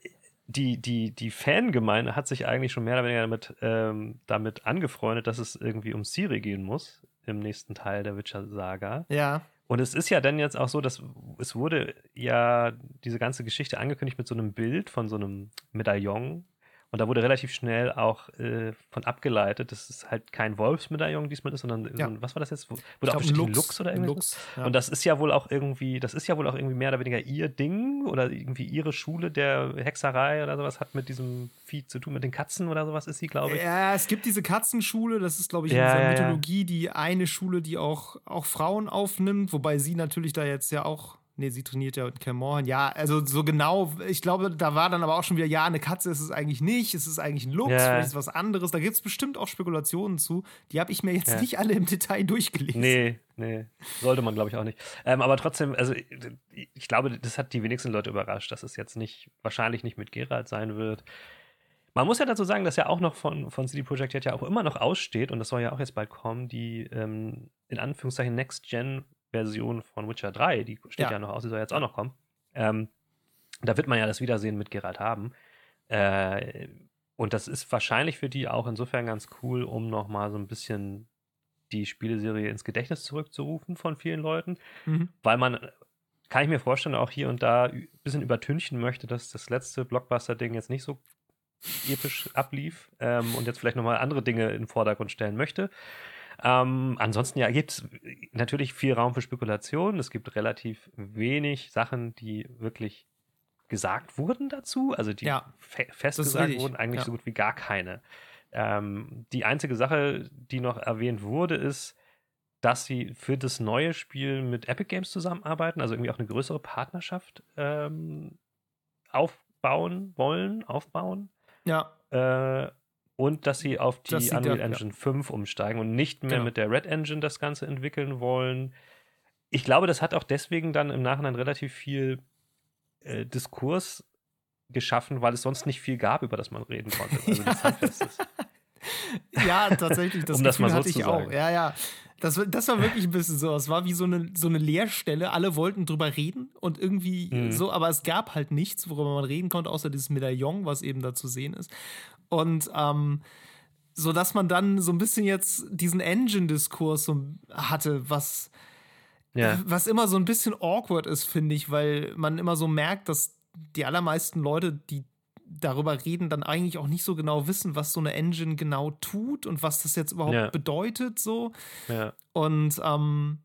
die, die, die Fangemeinde hat sich eigentlich schon mehr oder weniger damit, ähm, damit angefreundet, dass es irgendwie um Siri gehen muss im nächsten Teil der Witcher-Saga. Ja. Und es ist ja dann jetzt auch so, dass es wurde ja diese ganze Geschichte angekündigt mit so einem Bild von so einem Medaillon und da wurde relativ schnell auch äh, von abgeleitet, dass es halt kein Wolfsmedaillon diesmal ist, sondern ja. so ein, was war das jetzt? Wurde auch bestimmt Lux, Lux oder irgendwas? Lux, ja. Und das ist ja wohl auch irgendwie, das ist ja wohl auch irgendwie mehr oder weniger ihr Ding oder irgendwie ihre Schule der Hexerei oder sowas hat mit diesem Vieh zu tun, mit den Katzen oder sowas ist sie, glaube ich. Ja, es gibt diese Katzenschule, das ist, glaube ich, in ja, dieser Mythologie die eine Schule, die auch, auch Frauen aufnimmt, wobei sie natürlich da jetzt ja auch Nee, sie trainiert ja in Cameron. Ja, also so genau, ich glaube, da war dann aber auch schon wieder, ja, eine Katze ist es eigentlich nicht, es ist eigentlich ein Lux, ja. vielleicht ist es was anderes. Da gibt es bestimmt auch Spekulationen zu. Die habe ich mir jetzt ja. nicht alle im Detail durchgelesen. Nee, nee. Sollte man, glaube ich, auch nicht. Ähm, aber trotzdem, also ich glaube, das hat die wenigsten Leute überrascht, dass es jetzt nicht, wahrscheinlich nicht mit Gerald sein wird. Man muss ja dazu sagen, dass ja auch noch von, von CD Projekt ja auch immer noch aussteht, und das soll ja auch jetzt bald kommen, die ähm, in Anführungszeichen Next Gen Version von Witcher 3, die steht ja, ja noch aus, die soll jetzt auch noch kommen. Ähm, da wird man ja das Wiedersehen mit Geralt haben. Äh, und das ist wahrscheinlich für die auch insofern ganz cool, um nochmal so ein bisschen die Spieleserie ins Gedächtnis zurückzurufen von vielen Leuten, mhm. weil man, kann ich mir vorstellen, auch hier und da ein bisschen übertünchen möchte, dass das letzte Blockbuster-Ding jetzt nicht so episch ablief ähm, und jetzt vielleicht nochmal andere Dinge in den Vordergrund stellen möchte. Ähm, ansonsten ja, gibt es natürlich viel Raum für Spekulation. Es gibt relativ wenig Sachen, die wirklich gesagt wurden dazu, also die ja, fe festgesagt wurden, eigentlich ja. so gut wie gar keine. Ähm, die einzige Sache, die noch erwähnt wurde, ist, dass sie für das neue Spiel mit Epic Games zusammenarbeiten, also irgendwie auch eine größere Partnerschaft ähm, aufbauen wollen, aufbauen. Ja. Äh, und dass sie auf die Unreal da, Engine ja. 5 umsteigen und nicht mehr genau. mit der Red Engine das Ganze entwickeln wollen. Ich glaube, das hat auch deswegen dann im Nachhinein relativ viel äh, Diskurs geschaffen, weil es sonst nicht viel gab, über das man reden konnte. [laughs] Also [laughs] ja, tatsächlich, das, um das mal so hatte ich auch. Ja, ja. Das, das war wirklich ein bisschen so. Es war wie so eine, so eine Leerstelle. Alle wollten drüber reden und irgendwie mhm. so, aber es gab halt nichts, worüber man reden konnte, außer dieses Medaillon, was eben da zu sehen ist. Und ähm, so dass man dann so ein bisschen jetzt diesen Engine-Diskurs so hatte, was, ja. was immer so ein bisschen awkward ist, finde ich, weil man immer so merkt, dass die allermeisten Leute, die darüber reden, dann eigentlich auch nicht so genau wissen, was so eine Engine genau tut und was das jetzt überhaupt ja. bedeutet, so. Ja. Und ähm,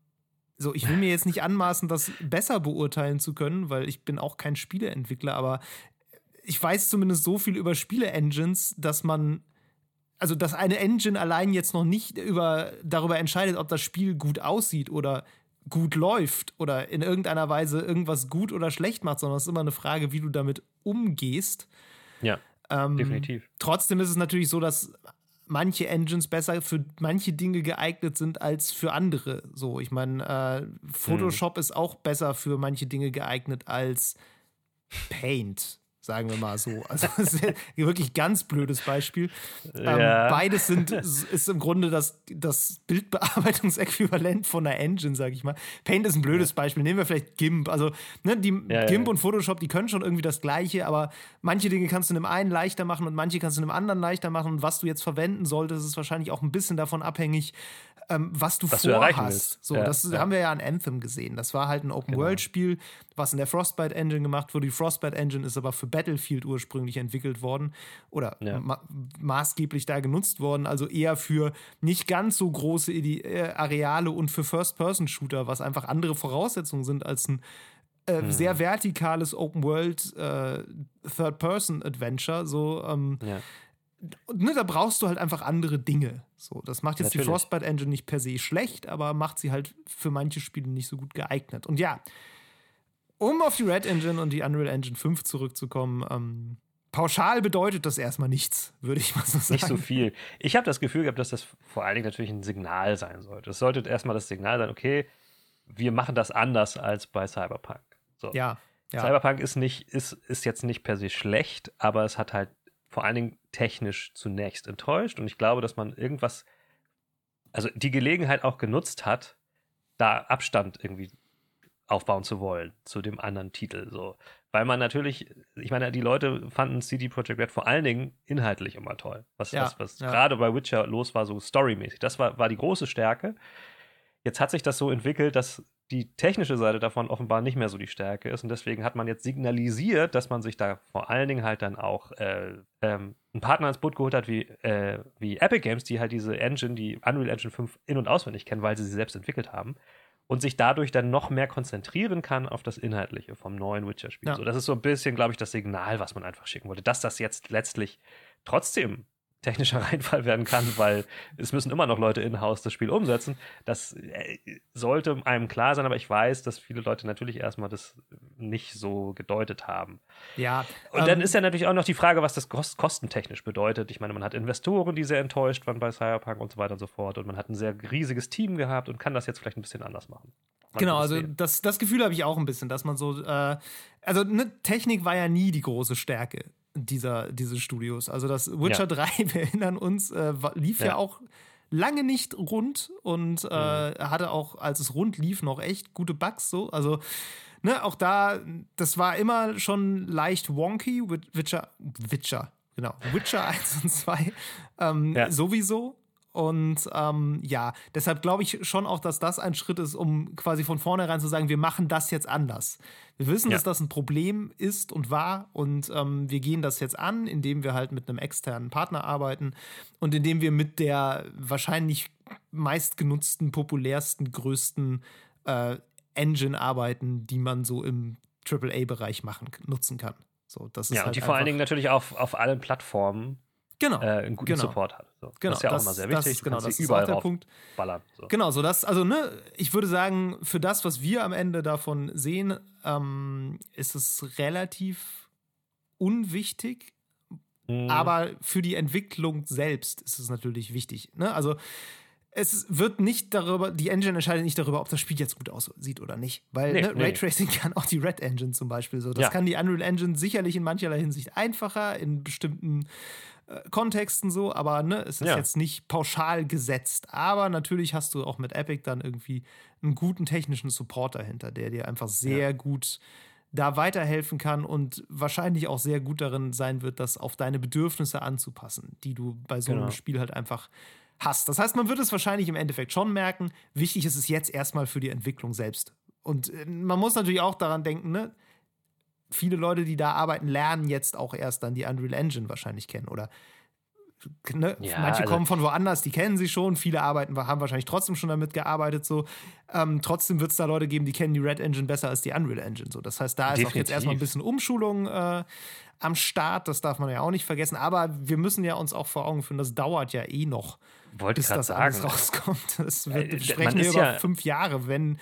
so, ich will mir jetzt nicht anmaßen, das besser beurteilen zu können, weil ich bin auch kein Spieleentwickler, aber ich weiß zumindest so viel über Spiele-Engines, dass man, also dass eine Engine allein jetzt noch nicht über, darüber entscheidet, ob das Spiel gut aussieht oder gut läuft oder in irgendeiner Weise irgendwas gut oder schlecht macht, sondern es ist immer eine Frage, wie du damit umgehst. Ja, ähm, definitiv. Trotzdem ist es natürlich so, dass manche Engines besser für manche Dinge geeignet sind als für andere. So, ich meine, äh, Photoshop hm. ist auch besser für manche Dinge geeignet als Paint sagen wir mal so. Also [laughs] das ist wirklich ganz blödes Beispiel. Ähm, ja. Ähm, beides sind [laughs] ist im Grunde das, das Bildbearbeitungsäquivalent von einer Engine, sage ich mal. Paint ist ein blödes Beispiel. Nehmen wir vielleicht GIMP. Also ne, die ja, GIMP ja. und Photoshop, die können schon irgendwie das Gleiche, aber manche Dinge kannst du in dem einen leichter machen und manche kannst du in dem anderen leichter machen. Und was du jetzt verwenden solltest, ist wahrscheinlich auch ein bisschen davon abhängig, ähm, was du was vorhast. So, das haben wir ja an Anthem gesehen. Das war halt ein Open-World-Spiel. Genau was in der Frostbite Engine gemacht wurde. Die Frostbite Engine ist aber für Battlefield ursprünglich entwickelt worden oder ja. ma maßgeblich da genutzt worden. Also eher für nicht ganz so große Ide äh, Areale und für First-Person-Shooter, was einfach andere Voraussetzungen sind als ein äh, hm. sehr vertikales Open World äh, Third-Person-Adventure. So, ähm, ja. Ne, da brauchst du halt einfach andere Dinge. So, das macht jetzt Natürlich. die Frostbite Engine nicht per se schlecht, aber macht sie halt für manche Spiele nicht so gut geeignet. Und ja, um auf die Red Engine und die Unreal Engine 5 zurückzukommen, ähm, pauschal bedeutet das erstmal nichts, würde ich mal so sagen. Nicht so viel. Ich habe das Gefühl gehabt, dass das vor allen Dingen natürlich ein Signal sein sollte. Es sollte erstmal das Signal sein, okay, wir machen das anders als bei Cyberpunk. So. Ja, ja. Cyberpunk ist nicht, ist, ist jetzt nicht per se schlecht, aber es hat halt vor allen Dingen technisch zunächst enttäuscht und ich glaube, dass man irgendwas, also die Gelegenheit auch genutzt hat, da Abstand irgendwie aufbauen zu wollen zu dem anderen Titel. So. Weil man natürlich, ich meine, die Leute fanden CD Projekt Red vor allen Dingen inhaltlich immer toll. Was, ja, was, was ja. gerade bei Witcher los war, so storymäßig. Das war, war die große Stärke. Jetzt hat sich das so entwickelt, dass die technische Seite davon offenbar nicht mehr so die Stärke ist. Und deswegen hat man jetzt signalisiert, dass man sich da vor allen Dingen halt dann auch äh, ähm, einen Partner ins Boot geholt hat, wie, äh, wie Epic Games, die halt diese Engine, die Unreal Engine 5 in- und auswendig kennen, weil sie sie selbst entwickelt haben und sich dadurch dann noch mehr konzentrieren kann auf das Inhaltliche vom neuen Witcher-Spiel. Ja. So, das ist so ein bisschen, glaube ich, das Signal, was man einfach schicken wollte, dass das jetzt letztlich trotzdem technischer [laughs] Reinfall werden kann, weil es müssen immer noch Leute in-house das Spiel umsetzen. Das äh, sollte einem klar sein, aber ich weiß, dass viele Leute natürlich erstmal das nicht so gedeutet haben. Ja. Und ähm, dann ist ja natürlich auch noch die Frage, was das kostentechnisch bedeutet. Ich meine, man hat Investoren, die sehr enttäuscht waren bei Cyberpunk und so weiter und so fort. Und man hat ein sehr riesiges Team gehabt und kann das jetzt vielleicht ein bisschen anders machen. Man genau, also das, das Gefühl habe ich auch ein bisschen, dass man so, äh, also ne, Technik war ja nie die große Stärke dieser, dieses Studios. Also das Witcher ja. [laughs] 3, wir erinnern uns, äh, lief ja. ja. auch lange nicht rund und äh, mhm. hatte auch, als es rund lief, noch echt gute Bugs so. Also ne, auch da, das war immer schon leicht wonky. Witcher, Witcher, genau, Witcher 1 und 2 ähm, ja. sowieso. Und ähm, ja, deshalb glaube ich schon auch, dass das ein Schritt ist, um quasi von vornherein zu sagen, wir machen das jetzt anders. Wir wissen, ja. dass das ein Problem ist und war und ähm, wir gehen das jetzt an, indem wir halt mit einem externen Partner arbeiten und indem wir mit der wahrscheinlich meistgenutzten, populärsten, größten äh, Engine arbeiten, die man so im AAA-Bereich machen, nutzen kann. So, das ist ja, halt und die vor allen Dingen natürlich auf, auf allen Plattformen genau, äh, einen guten genau. Support hat. So. Genau, das ist ja das, auch immer sehr wichtig. Das, genau, das ist auch der Punkt. Ballern, so. Genau, so das, also ne, ich würde sagen, für das, was wir am Ende davon sehen, ähm, ist es relativ unwichtig. Mhm. Aber für die Entwicklung selbst ist es natürlich wichtig. Ne? Also es wird nicht darüber, die Engine entscheidet nicht darüber, ob das Spiel jetzt gut aussieht oder nicht. Weil nee, ne, nee. Raytracing [laughs] kann auch die Red Engine zum Beispiel so. Das ja. kann die Unreal Engine sicherlich in mancherlei Hinsicht einfacher, in bestimmten Kontexten so, aber ne, es ist ja. jetzt nicht pauschal gesetzt. Aber natürlich hast du auch mit Epic dann irgendwie einen guten technischen Support dahinter, der dir einfach sehr ja. gut da weiterhelfen kann und wahrscheinlich auch sehr gut darin sein wird, das auf deine Bedürfnisse anzupassen, die du bei so genau. einem Spiel halt einfach hast. Das heißt, man wird es wahrscheinlich im Endeffekt schon merken. Wichtig ist es jetzt erstmal für die Entwicklung selbst. Und äh, man muss natürlich auch daran denken, ne? Viele Leute, die da arbeiten, lernen jetzt auch erst dann die Unreal Engine wahrscheinlich kennen oder Ne? Ja, Manche also kommen von woanders, die kennen sie schon, viele arbeiten, haben wahrscheinlich trotzdem schon damit gearbeitet. So. Ähm, trotzdem wird es da Leute geben, die kennen die Red Engine besser als die Unreal Engine. So. Das heißt, da Definitiv. ist auch jetzt erstmal ein bisschen Umschulung äh, am Start, das darf man ja auch nicht vergessen. Aber wir müssen ja uns auch vor Augen führen, das dauert ja eh noch, Wollte bis das sagen. alles rauskommt. Das wird, äh, sprechen wir über ja fünf Jahre, wenn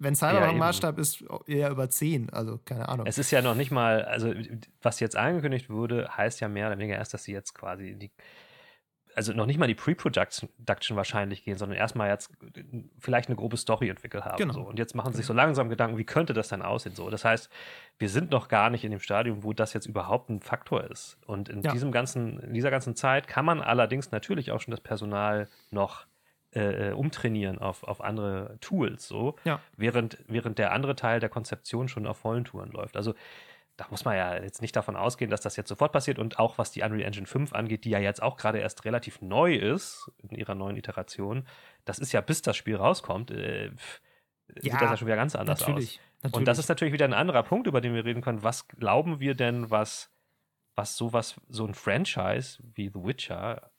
wenn Cyberpunk-Maßstab ja, ist, eher über zehn, also keine Ahnung. Es ist ja noch nicht mal, also was jetzt angekündigt wurde, heißt ja mehr oder weniger erst, dass sie jetzt quasi die, also noch nicht mal die Pre-Production wahrscheinlich gehen, sondern erstmal jetzt vielleicht eine grobe Story entwickelt haben. Genau. So. Und jetzt machen sie sich so langsam Gedanken, wie könnte das denn aussehen? So. Das heißt, wir sind noch gar nicht in dem Stadium, wo das jetzt überhaupt ein Faktor ist. Und in, ja. diesem ganzen, in dieser ganzen Zeit kann man allerdings natürlich auch schon das Personal noch äh, äh, umtrainieren auf, auf andere Tools, so, ja. während, während der andere Teil der Konzeption schon auf vollen Touren läuft. Also da muss man ja jetzt nicht davon ausgehen, dass das jetzt sofort passiert und auch was die Unreal Engine 5 angeht, die ja jetzt auch gerade erst relativ neu ist in ihrer neuen Iteration, das ist ja bis das Spiel rauskommt, äh, ja, sieht das ja schon wieder ganz anders natürlich, aus. Natürlich. Und das ist natürlich wieder ein anderer Punkt, über den wir reden können. Was glauben wir denn, was, was sowas, so ein Franchise wie The Witcher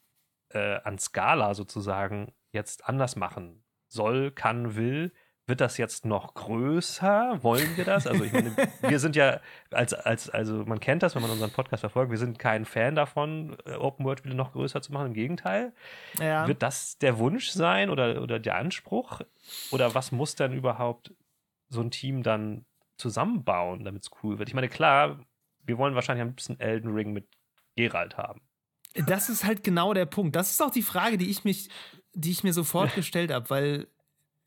äh, an Skala sozusagen jetzt anders machen soll, kann, will. Wird das jetzt noch größer? Wollen wir das? Also ich meine, [laughs] wir sind ja als, als, also man kennt das, wenn man unseren Podcast verfolgt, wir sind kein Fan davon, äh, Open-World-Spiele noch größer zu machen. Im Gegenteil. Ja. Wird das der Wunsch sein oder, oder der Anspruch? Oder was muss denn überhaupt so ein Team dann zusammenbauen, damit es cool wird? Ich meine, klar, wir wollen wahrscheinlich ein bisschen Elden Ring mit Geralt haben. Das ist halt genau der Punkt. Das ist auch die Frage, die ich mich, die ich mir sofort gestellt habe, weil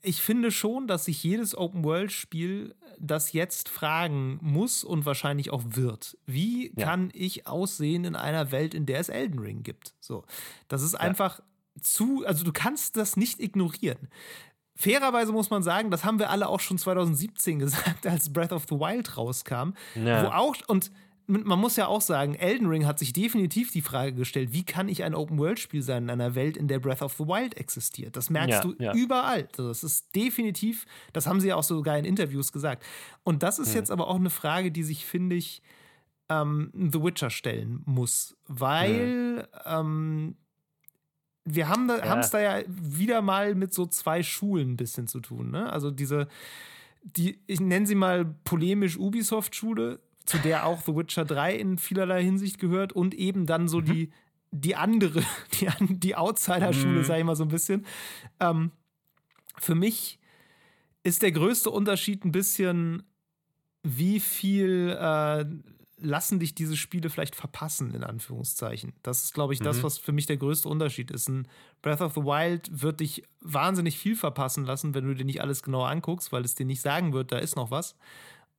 ich finde schon, dass sich jedes Open-World-Spiel das jetzt fragen muss und wahrscheinlich auch wird. Wie ja. kann ich aussehen in einer Welt, in der es Elden Ring gibt? So, das ist einfach ja. zu, also du kannst das nicht ignorieren. Fairerweise muss man sagen, das haben wir alle auch schon 2017 [laughs] gesagt, als Breath of the Wild rauskam, ja. wo auch und man muss ja auch sagen, Elden Ring hat sich definitiv die Frage gestellt, wie kann ich ein Open-World-Spiel sein in einer Welt, in der Breath of the Wild existiert? Das merkst ja, du ja. überall. Also das ist definitiv, das haben sie ja auch sogar in Interviews gesagt. Und das ist hm. jetzt aber auch eine Frage, die sich, finde ich, ähm, The Witcher stellen muss, weil hm. ähm, wir haben es da ja wieder mal mit so zwei Schulen ein bisschen zu tun. Ne? Also diese, die, ich nenne sie mal polemisch Ubisoft-Schule, zu der auch The Witcher 3 in vielerlei Hinsicht gehört und eben dann so mhm. die, die andere, [laughs] die, die Outsider-Schule, mhm. sage ich mal so ein bisschen. Ähm, für mich ist der größte Unterschied ein bisschen, wie viel äh, lassen dich diese Spiele vielleicht verpassen, in Anführungszeichen. Das ist, glaube ich, das, mhm. was für mich der größte Unterschied ist. Ein Breath of the Wild wird dich wahnsinnig viel verpassen lassen, wenn du dir nicht alles genau anguckst, weil es dir nicht sagen wird, da ist noch was.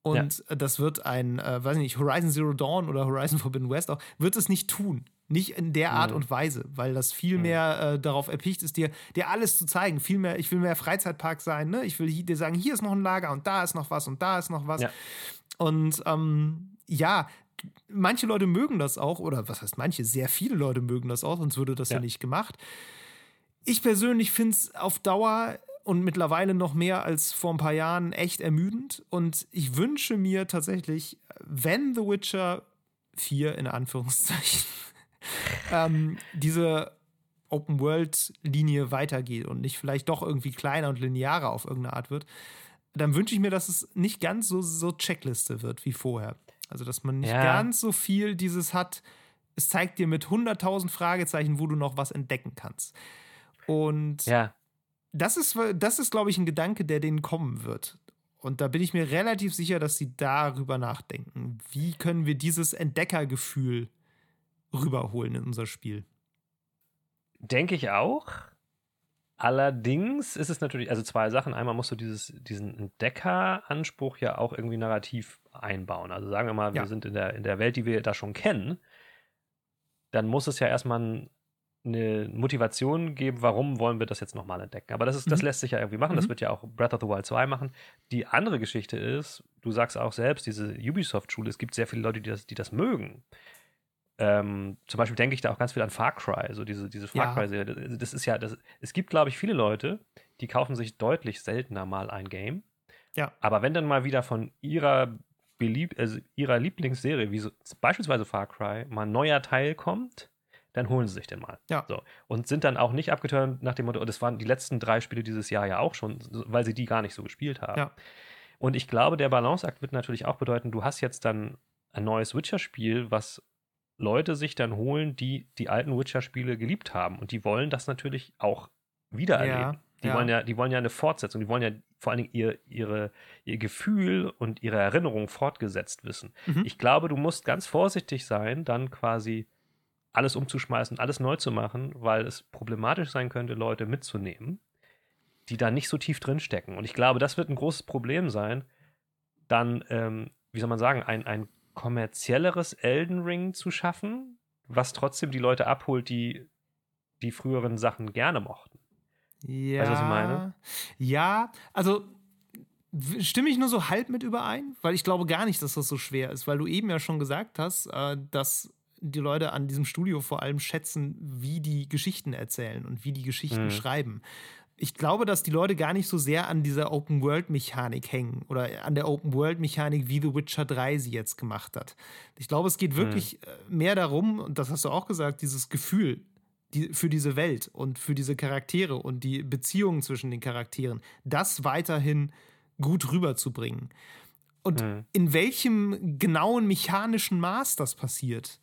Und ja. das wird ein, äh, weiß nicht, Horizon Zero Dawn oder Horizon Forbidden West auch, wird es nicht tun. Nicht in der Art mhm. und Weise, weil das viel mhm. mehr äh, darauf erpicht ist, dir, dir alles zu zeigen. Viel mehr, ich will mehr Freizeitpark sein, ne? Ich will dir sagen, hier ist noch ein Lager und da ist noch was und da ist noch was. Ja. Und ähm, ja, manche Leute mögen das auch, oder was heißt manche, sehr viele Leute mögen das auch, sonst würde das ja, ja nicht gemacht. Ich persönlich finde es auf Dauer und mittlerweile noch mehr als vor ein paar Jahren echt ermüdend. Und ich wünsche mir tatsächlich, wenn The Witcher 4 in Anführungszeichen [laughs] ähm, diese Open-World-Linie weitergeht und nicht vielleicht doch irgendwie kleiner und linearer auf irgendeine Art wird, dann wünsche ich mir, dass es nicht ganz so, so Checkliste wird wie vorher. Also, dass man nicht ja. ganz so viel dieses hat, es zeigt dir mit 100.000 Fragezeichen, wo du noch was entdecken kannst. Und ja das ist, das ist, glaube ich, ein Gedanke, der denen kommen wird. Und da bin ich mir relativ sicher, dass sie darüber nachdenken. Wie können wir dieses Entdeckergefühl rüberholen in unser Spiel? Denke ich auch. Allerdings ist es natürlich, also zwei Sachen. Einmal musst du dieses, diesen Entdeckeranspruch ja auch irgendwie narrativ einbauen. Also sagen wir mal, ja. wir sind in der, in der Welt, die wir da schon kennen. Dann muss es ja erstmal ein eine Motivation geben, warum wollen wir das jetzt nochmal entdecken. Aber das, ist, das mhm. lässt sich ja irgendwie machen. Mhm. Das wird ja auch Breath of the Wild 2 machen. Die andere Geschichte ist, du sagst auch selbst, diese Ubisoft-Schule, es gibt sehr viele Leute, die das, die das mögen. Ähm, zum Beispiel denke ich da auch ganz viel an Far Cry, so diese, diese Far Cry-Serie. Das ist ja, das, es gibt, glaube ich, viele Leute, die kaufen sich deutlich seltener mal ein Game. Ja. Aber wenn dann mal wieder von ihrer, Belieb also ihrer Lieblingsserie, wie so, beispielsweise Far Cry, mal ein neuer Teil kommt, dann holen sie sich den mal. Ja. So. Und sind dann auch nicht abgeturnt nach dem Motto, das waren die letzten drei Spiele dieses Jahr ja auch schon, weil sie die gar nicht so gespielt haben. Ja. Und ich glaube, der Balanceakt wird natürlich auch bedeuten, du hast jetzt dann ein neues Witcher-Spiel, was Leute sich dann holen, die die alten Witcher-Spiele geliebt haben. Und die wollen das natürlich auch wiedererleben. Ja, die, ja. Wollen ja, die wollen ja eine Fortsetzung, die wollen ja vor allen Dingen ihr, ihre, ihr Gefühl und ihre Erinnerung fortgesetzt wissen. Mhm. Ich glaube, du musst ganz vorsichtig sein, dann quasi alles umzuschmeißen, alles neu zu machen, weil es problematisch sein könnte, Leute mitzunehmen, die da nicht so tief drin stecken. Und ich glaube, das wird ein großes Problem sein, dann, ähm, wie soll man sagen, ein, ein kommerzielleres Elden Ring zu schaffen, was trotzdem die Leute abholt, die die früheren Sachen gerne mochten. Ja. Weißt du, was ich meine? Ja, also stimme ich nur so halb mit überein, weil ich glaube gar nicht, dass das so schwer ist, weil du eben ja schon gesagt hast, äh, dass die Leute an diesem Studio vor allem schätzen, wie die Geschichten erzählen und wie die Geschichten mhm. schreiben. Ich glaube, dass die Leute gar nicht so sehr an dieser Open-World-Mechanik hängen oder an der Open-World-Mechanik, wie The Witcher 3 sie jetzt gemacht hat. Ich glaube, es geht mhm. wirklich mhm. mehr darum, und das hast du auch gesagt, dieses Gefühl die, für diese Welt und für diese Charaktere und die Beziehungen zwischen den Charakteren, das weiterhin gut rüberzubringen. Und mhm. in welchem genauen mechanischen Maß das passiert,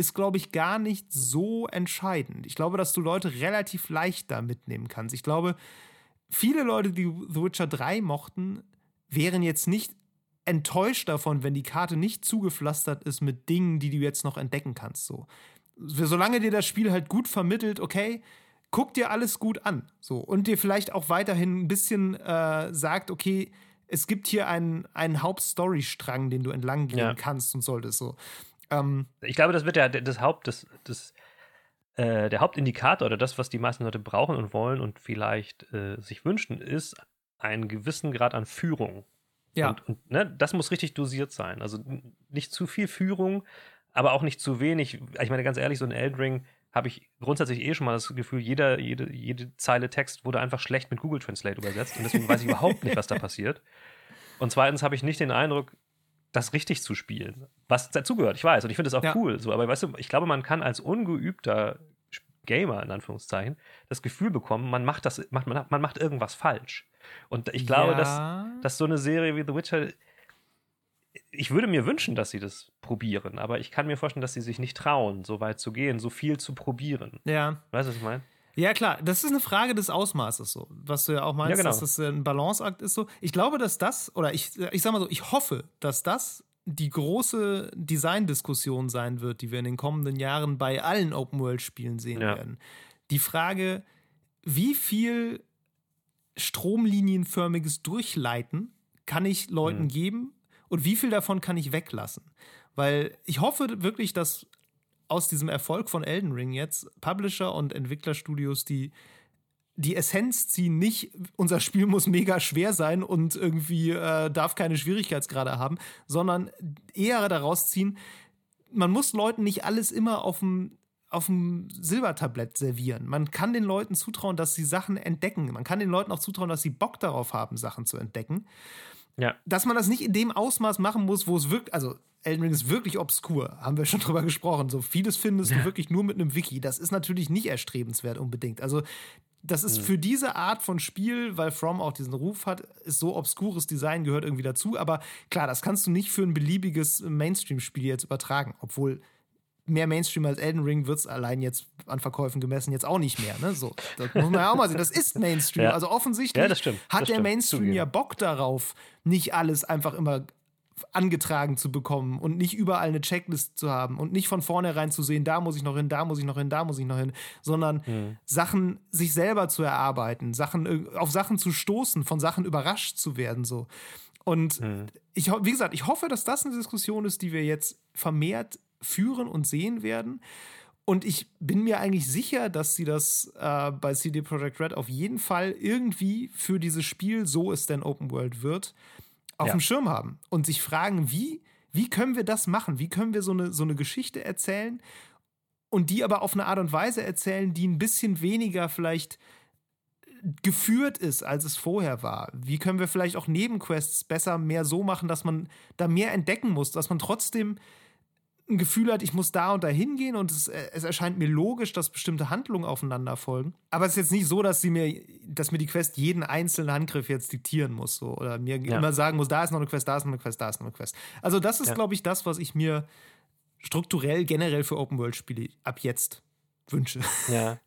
ist, glaube ich, gar nicht so entscheidend. Ich glaube, dass du Leute relativ leicht da mitnehmen kannst. Ich glaube, viele Leute, die The Witcher 3 mochten, wären jetzt nicht enttäuscht davon, wenn die Karte nicht zugepflastert ist mit Dingen, die du jetzt noch entdecken kannst. So. Solange dir das Spiel halt gut vermittelt, okay, guck dir alles gut an. So. Und dir vielleicht auch weiterhin ein bisschen äh, sagt, okay, es gibt hier einen, einen Hauptstorystrang, den du entlang gehen ja. kannst und solltest. So. Ähm, ich glaube, das wird ja das Haupt, das, das, äh, der Hauptindikator oder das, was die meisten Leute brauchen und wollen und vielleicht äh, sich wünschen, ist einen gewissen Grad an Führung. Ja. Und, und ne, das muss richtig dosiert sein. Also nicht zu viel Führung, aber auch nicht zu wenig. Ich meine, ganz ehrlich, so ein Eldring habe ich grundsätzlich eh schon mal das Gefühl, jeder, jede, jede Zeile Text wurde einfach schlecht mit Google Translate übersetzt und deswegen weiß ich überhaupt nicht, was da passiert. Und zweitens habe ich nicht den Eindruck, das richtig zu spielen. Was dazugehört, ich weiß. Und ich finde das auch ja. cool. So, aber weißt du, ich glaube, man kann als ungeübter Gamer, in Anführungszeichen, das Gefühl bekommen, man macht das, macht, man, man macht irgendwas falsch. Und ich glaube, ja. dass, dass so eine Serie wie The Witcher, ich würde mir wünschen, dass sie das probieren, aber ich kann mir vorstellen, dass sie sich nicht trauen, so weit zu gehen, so viel zu probieren. Ja. Weißt du, was ich meine? Ja, klar, das ist eine Frage des Ausmaßes so, was du ja auch meinst, ja, genau. dass das ein Balanceakt ist so. Ich glaube, dass das, oder ich, ich sag mal so, ich hoffe, dass das die große Design-Diskussion sein wird, die wir in den kommenden Jahren bei allen Open-World-Spielen sehen ja. werden. Die Frage, wie viel stromlinienförmiges Durchleiten kann ich Leuten mhm. geben und wie viel davon kann ich weglassen? Weil ich hoffe wirklich, dass aus diesem Erfolg von Elden Ring jetzt Publisher und Entwicklerstudios, die die Essenz ziehen, nicht unser Spiel muss mega schwer sein und irgendwie äh, darf keine Schwierigkeitsgrade haben, sondern eher daraus ziehen, man muss Leuten nicht alles immer auf dem auf dem Silbertablett servieren. Man kann den Leuten zutrauen, dass sie Sachen entdecken. Man kann den Leuten auch zutrauen, dass sie Bock darauf haben, Sachen zu entdecken. Ja. Dass man das nicht in dem Ausmaß machen muss, wo es wirklich, also Elden Ring ist wirklich obskur, haben wir schon [laughs] drüber gesprochen. So vieles findest ja. du wirklich nur mit einem Wiki. Das ist natürlich nicht erstrebenswert unbedingt. Also das ist für diese Art von Spiel, weil From auch diesen Ruf hat, ist so obskures Design gehört irgendwie dazu. Aber klar, das kannst du nicht für ein beliebiges Mainstream-Spiel jetzt übertragen. Obwohl mehr Mainstream als Elden Ring wird es allein jetzt an Verkäufen gemessen jetzt auch nicht mehr. Ne? So, das muss man ja auch mal sehen. Das ist Mainstream. [laughs] Ja. Also offensichtlich ja, hat der Mainstream Zugeben. ja Bock darauf, nicht alles einfach immer angetragen zu bekommen und nicht überall eine Checklist zu haben und nicht von vornherein zu sehen, da muss ich noch hin, da muss ich noch hin, da muss ich noch hin, sondern mhm. Sachen sich selber zu erarbeiten, Sachen auf Sachen zu stoßen, von Sachen überrascht zu werden so. Und mhm. ich wie gesagt, ich hoffe, dass das eine Diskussion ist, die wir jetzt vermehrt führen und sehen werden. Und ich bin mir eigentlich sicher, dass sie das äh, bei CD Projekt Red auf jeden Fall irgendwie für dieses Spiel, so es denn Open World wird, auf ja. dem Schirm haben und sich fragen, wie, wie können wir das machen? Wie können wir so eine, so eine Geschichte erzählen und die aber auf eine Art und Weise erzählen, die ein bisschen weniger vielleicht geführt ist, als es vorher war? Wie können wir vielleicht auch Nebenquests besser mehr so machen, dass man da mehr entdecken muss, dass man trotzdem ein Gefühl hat, ich muss da und da hingehen und es, äh, es, erscheint mir logisch, dass bestimmte Handlungen aufeinander folgen. Aber es ist jetzt nicht so, dass sie mir, dass mir die Quest jeden einzelnen Handgriff jetzt diktieren muss so, oder mir ja. immer sagen muss, da ist noch eine Quest, da ist noch eine Quest, da ist noch eine Quest. Also das ist, ja. glaube ich, das, was ich mir strukturell generell für Open-World-Spiele ab jetzt wünsche. Ja.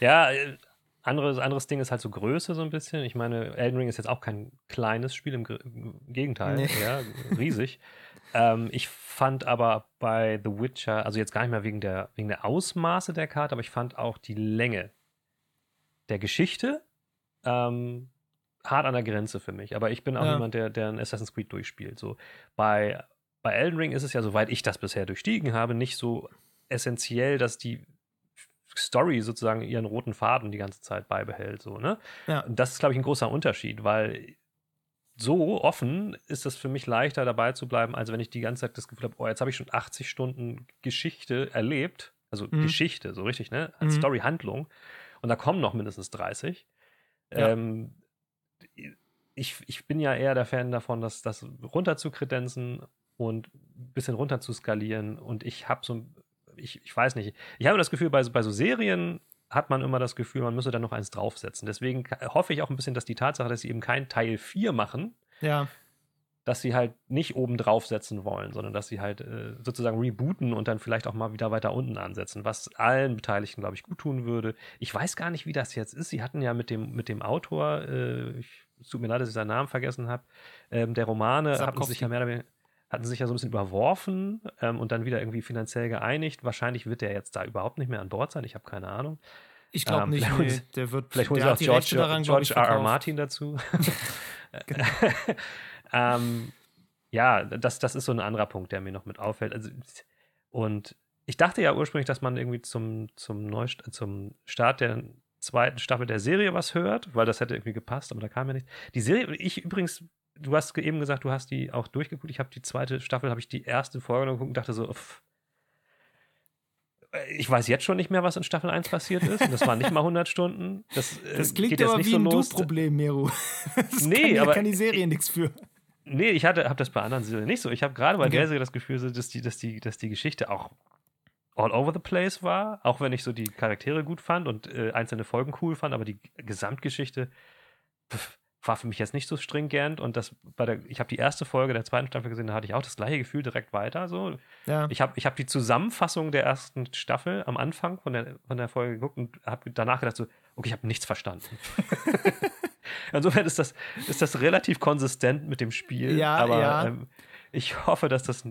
Ja, äh, anderes, anderes Ding ist halt so Größe so ein bisschen. Ich meine, Elden Ring ist jetzt auch kein kleines Spiel, im, im Gegenteil, nee. ja, riesig. [laughs] ähm, ich fand aber bei The Witcher, also jetzt gar nicht mehr wegen der, wegen der Ausmaße der Karte, aber ich fand auch die Länge der Geschichte ähm, hart an der Grenze für mich. Aber ich bin auch ja. jemand, der, der ein Assassin's Creed durchspielt. So bei, bei Elden Ring ist es ja, soweit ich das bisher durchstiegen habe, nicht so essentiell, dass die Story sozusagen ihren roten Faden die ganze Zeit beibehält. So, ne? Ja. Und das ist, glaube ich, ein großer Unterschied, weil so offen ist es für mich leichter dabei zu bleiben, als wenn ich die ganze Zeit das Gefühl habe, oh, jetzt habe ich schon 80 Stunden Geschichte erlebt. Also mhm. Geschichte, so richtig, ne? Als mhm. Story, Handlung. Und da kommen noch mindestens 30. Ja. Ähm, ich, ich bin ja eher der Fan davon, dass das runter zu kredenzen und ein bisschen runter zu skalieren. Und ich habe so ich, ich weiß nicht. Ich habe das Gefühl, bei, bei so Serien hat man immer das Gefühl, man müsse da noch eins draufsetzen. Deswegen hoffe ich auch ein bisschen, dass die Tatsache, dass sie eben kein Teil 4 machen, ja. dass sie halt nicht oben draufsetzen wollen, sondern dass sie halt äh, sozusagen rebooten und dann vielleicht auch mal wieder weiter unten ansetzen, was allen Beteiligten, glaube ich, gut tun würde. Ich weiß gar nicht, wie das jetzt ist. Sie hatten ja mit dem, mit dem Autor, äh, ich, es tut mir leid, dass ich seinen Namen vergessen habe, ähm, der Romane hatten sich ja mehr oder weniger hatten sich ja so ein bisschen überworfen ähm, und dann wieder irgendwie finanziell geeinigt. Wahrscheinlich wird der jetzt da überhbt nicht mehr an Bord sein. Ich habe keine Ahnung. Ich glaube ähm, nicht. Nee, der wird, vielleicht holen sie auch George, daran, George R. R. Martin dazu. [laughs] genau. [laughs] ähm, ja, das, das ist so ein anderer Punkt, der mir noch mit auffällt. Also, und ich dachte ja ursprünglich, dass man irgendwie zum, zum, Neust zum Start der zweiten Staffel der Serie was hört, weil das hätte irgendwie gepasst, aber da kam ja nichts. Die Serie, ich übrigens du hast eben gesagt, du hast die auch durchgeguckt. Ich habe die zweite Staffel, habe ich die erste Folge geguckt und dachte so, pff, ich weiß jetzt schon nicht mehr, was in Staffel 1 passiert ist. Und das waren nicht mal [laughs] 100 Stunden. Das, äh, das klingt aber wie so ein Du-Problem, Meru. [laughs] Das nee, kann, aber kann die Serie nichts für. Nee, ich habe das bei anderen Serien nicht so. Ich habe gerade bei okay. der Serie das Gefühl, dass die, dass, die, dass die Geschichte auch all over the place war, auch wenn ich so die Charaktere gut fand und äh, einzelne Folgen cool fand, aber die Gesamtgeschichte pff, war für mich jetzt nicht so stringent und das bei der, ich habe die erste Folge der zweiten Staffel gesehen, da hatte ich auch das gleiche Gefühl direkt weiter. So. Ja. Ich habe ich hab die Zusammenfassung der ersten Staffel am Anfang von der, von der Folge geguckt und habe danach gedacht, so, okay, ich habe nichts verstanden. [laughs] [laughs] Insofern ist das, ist das relativ konsistent mit dem Spiel. Ja, aber ja. Ähm, ich hoffe, dass das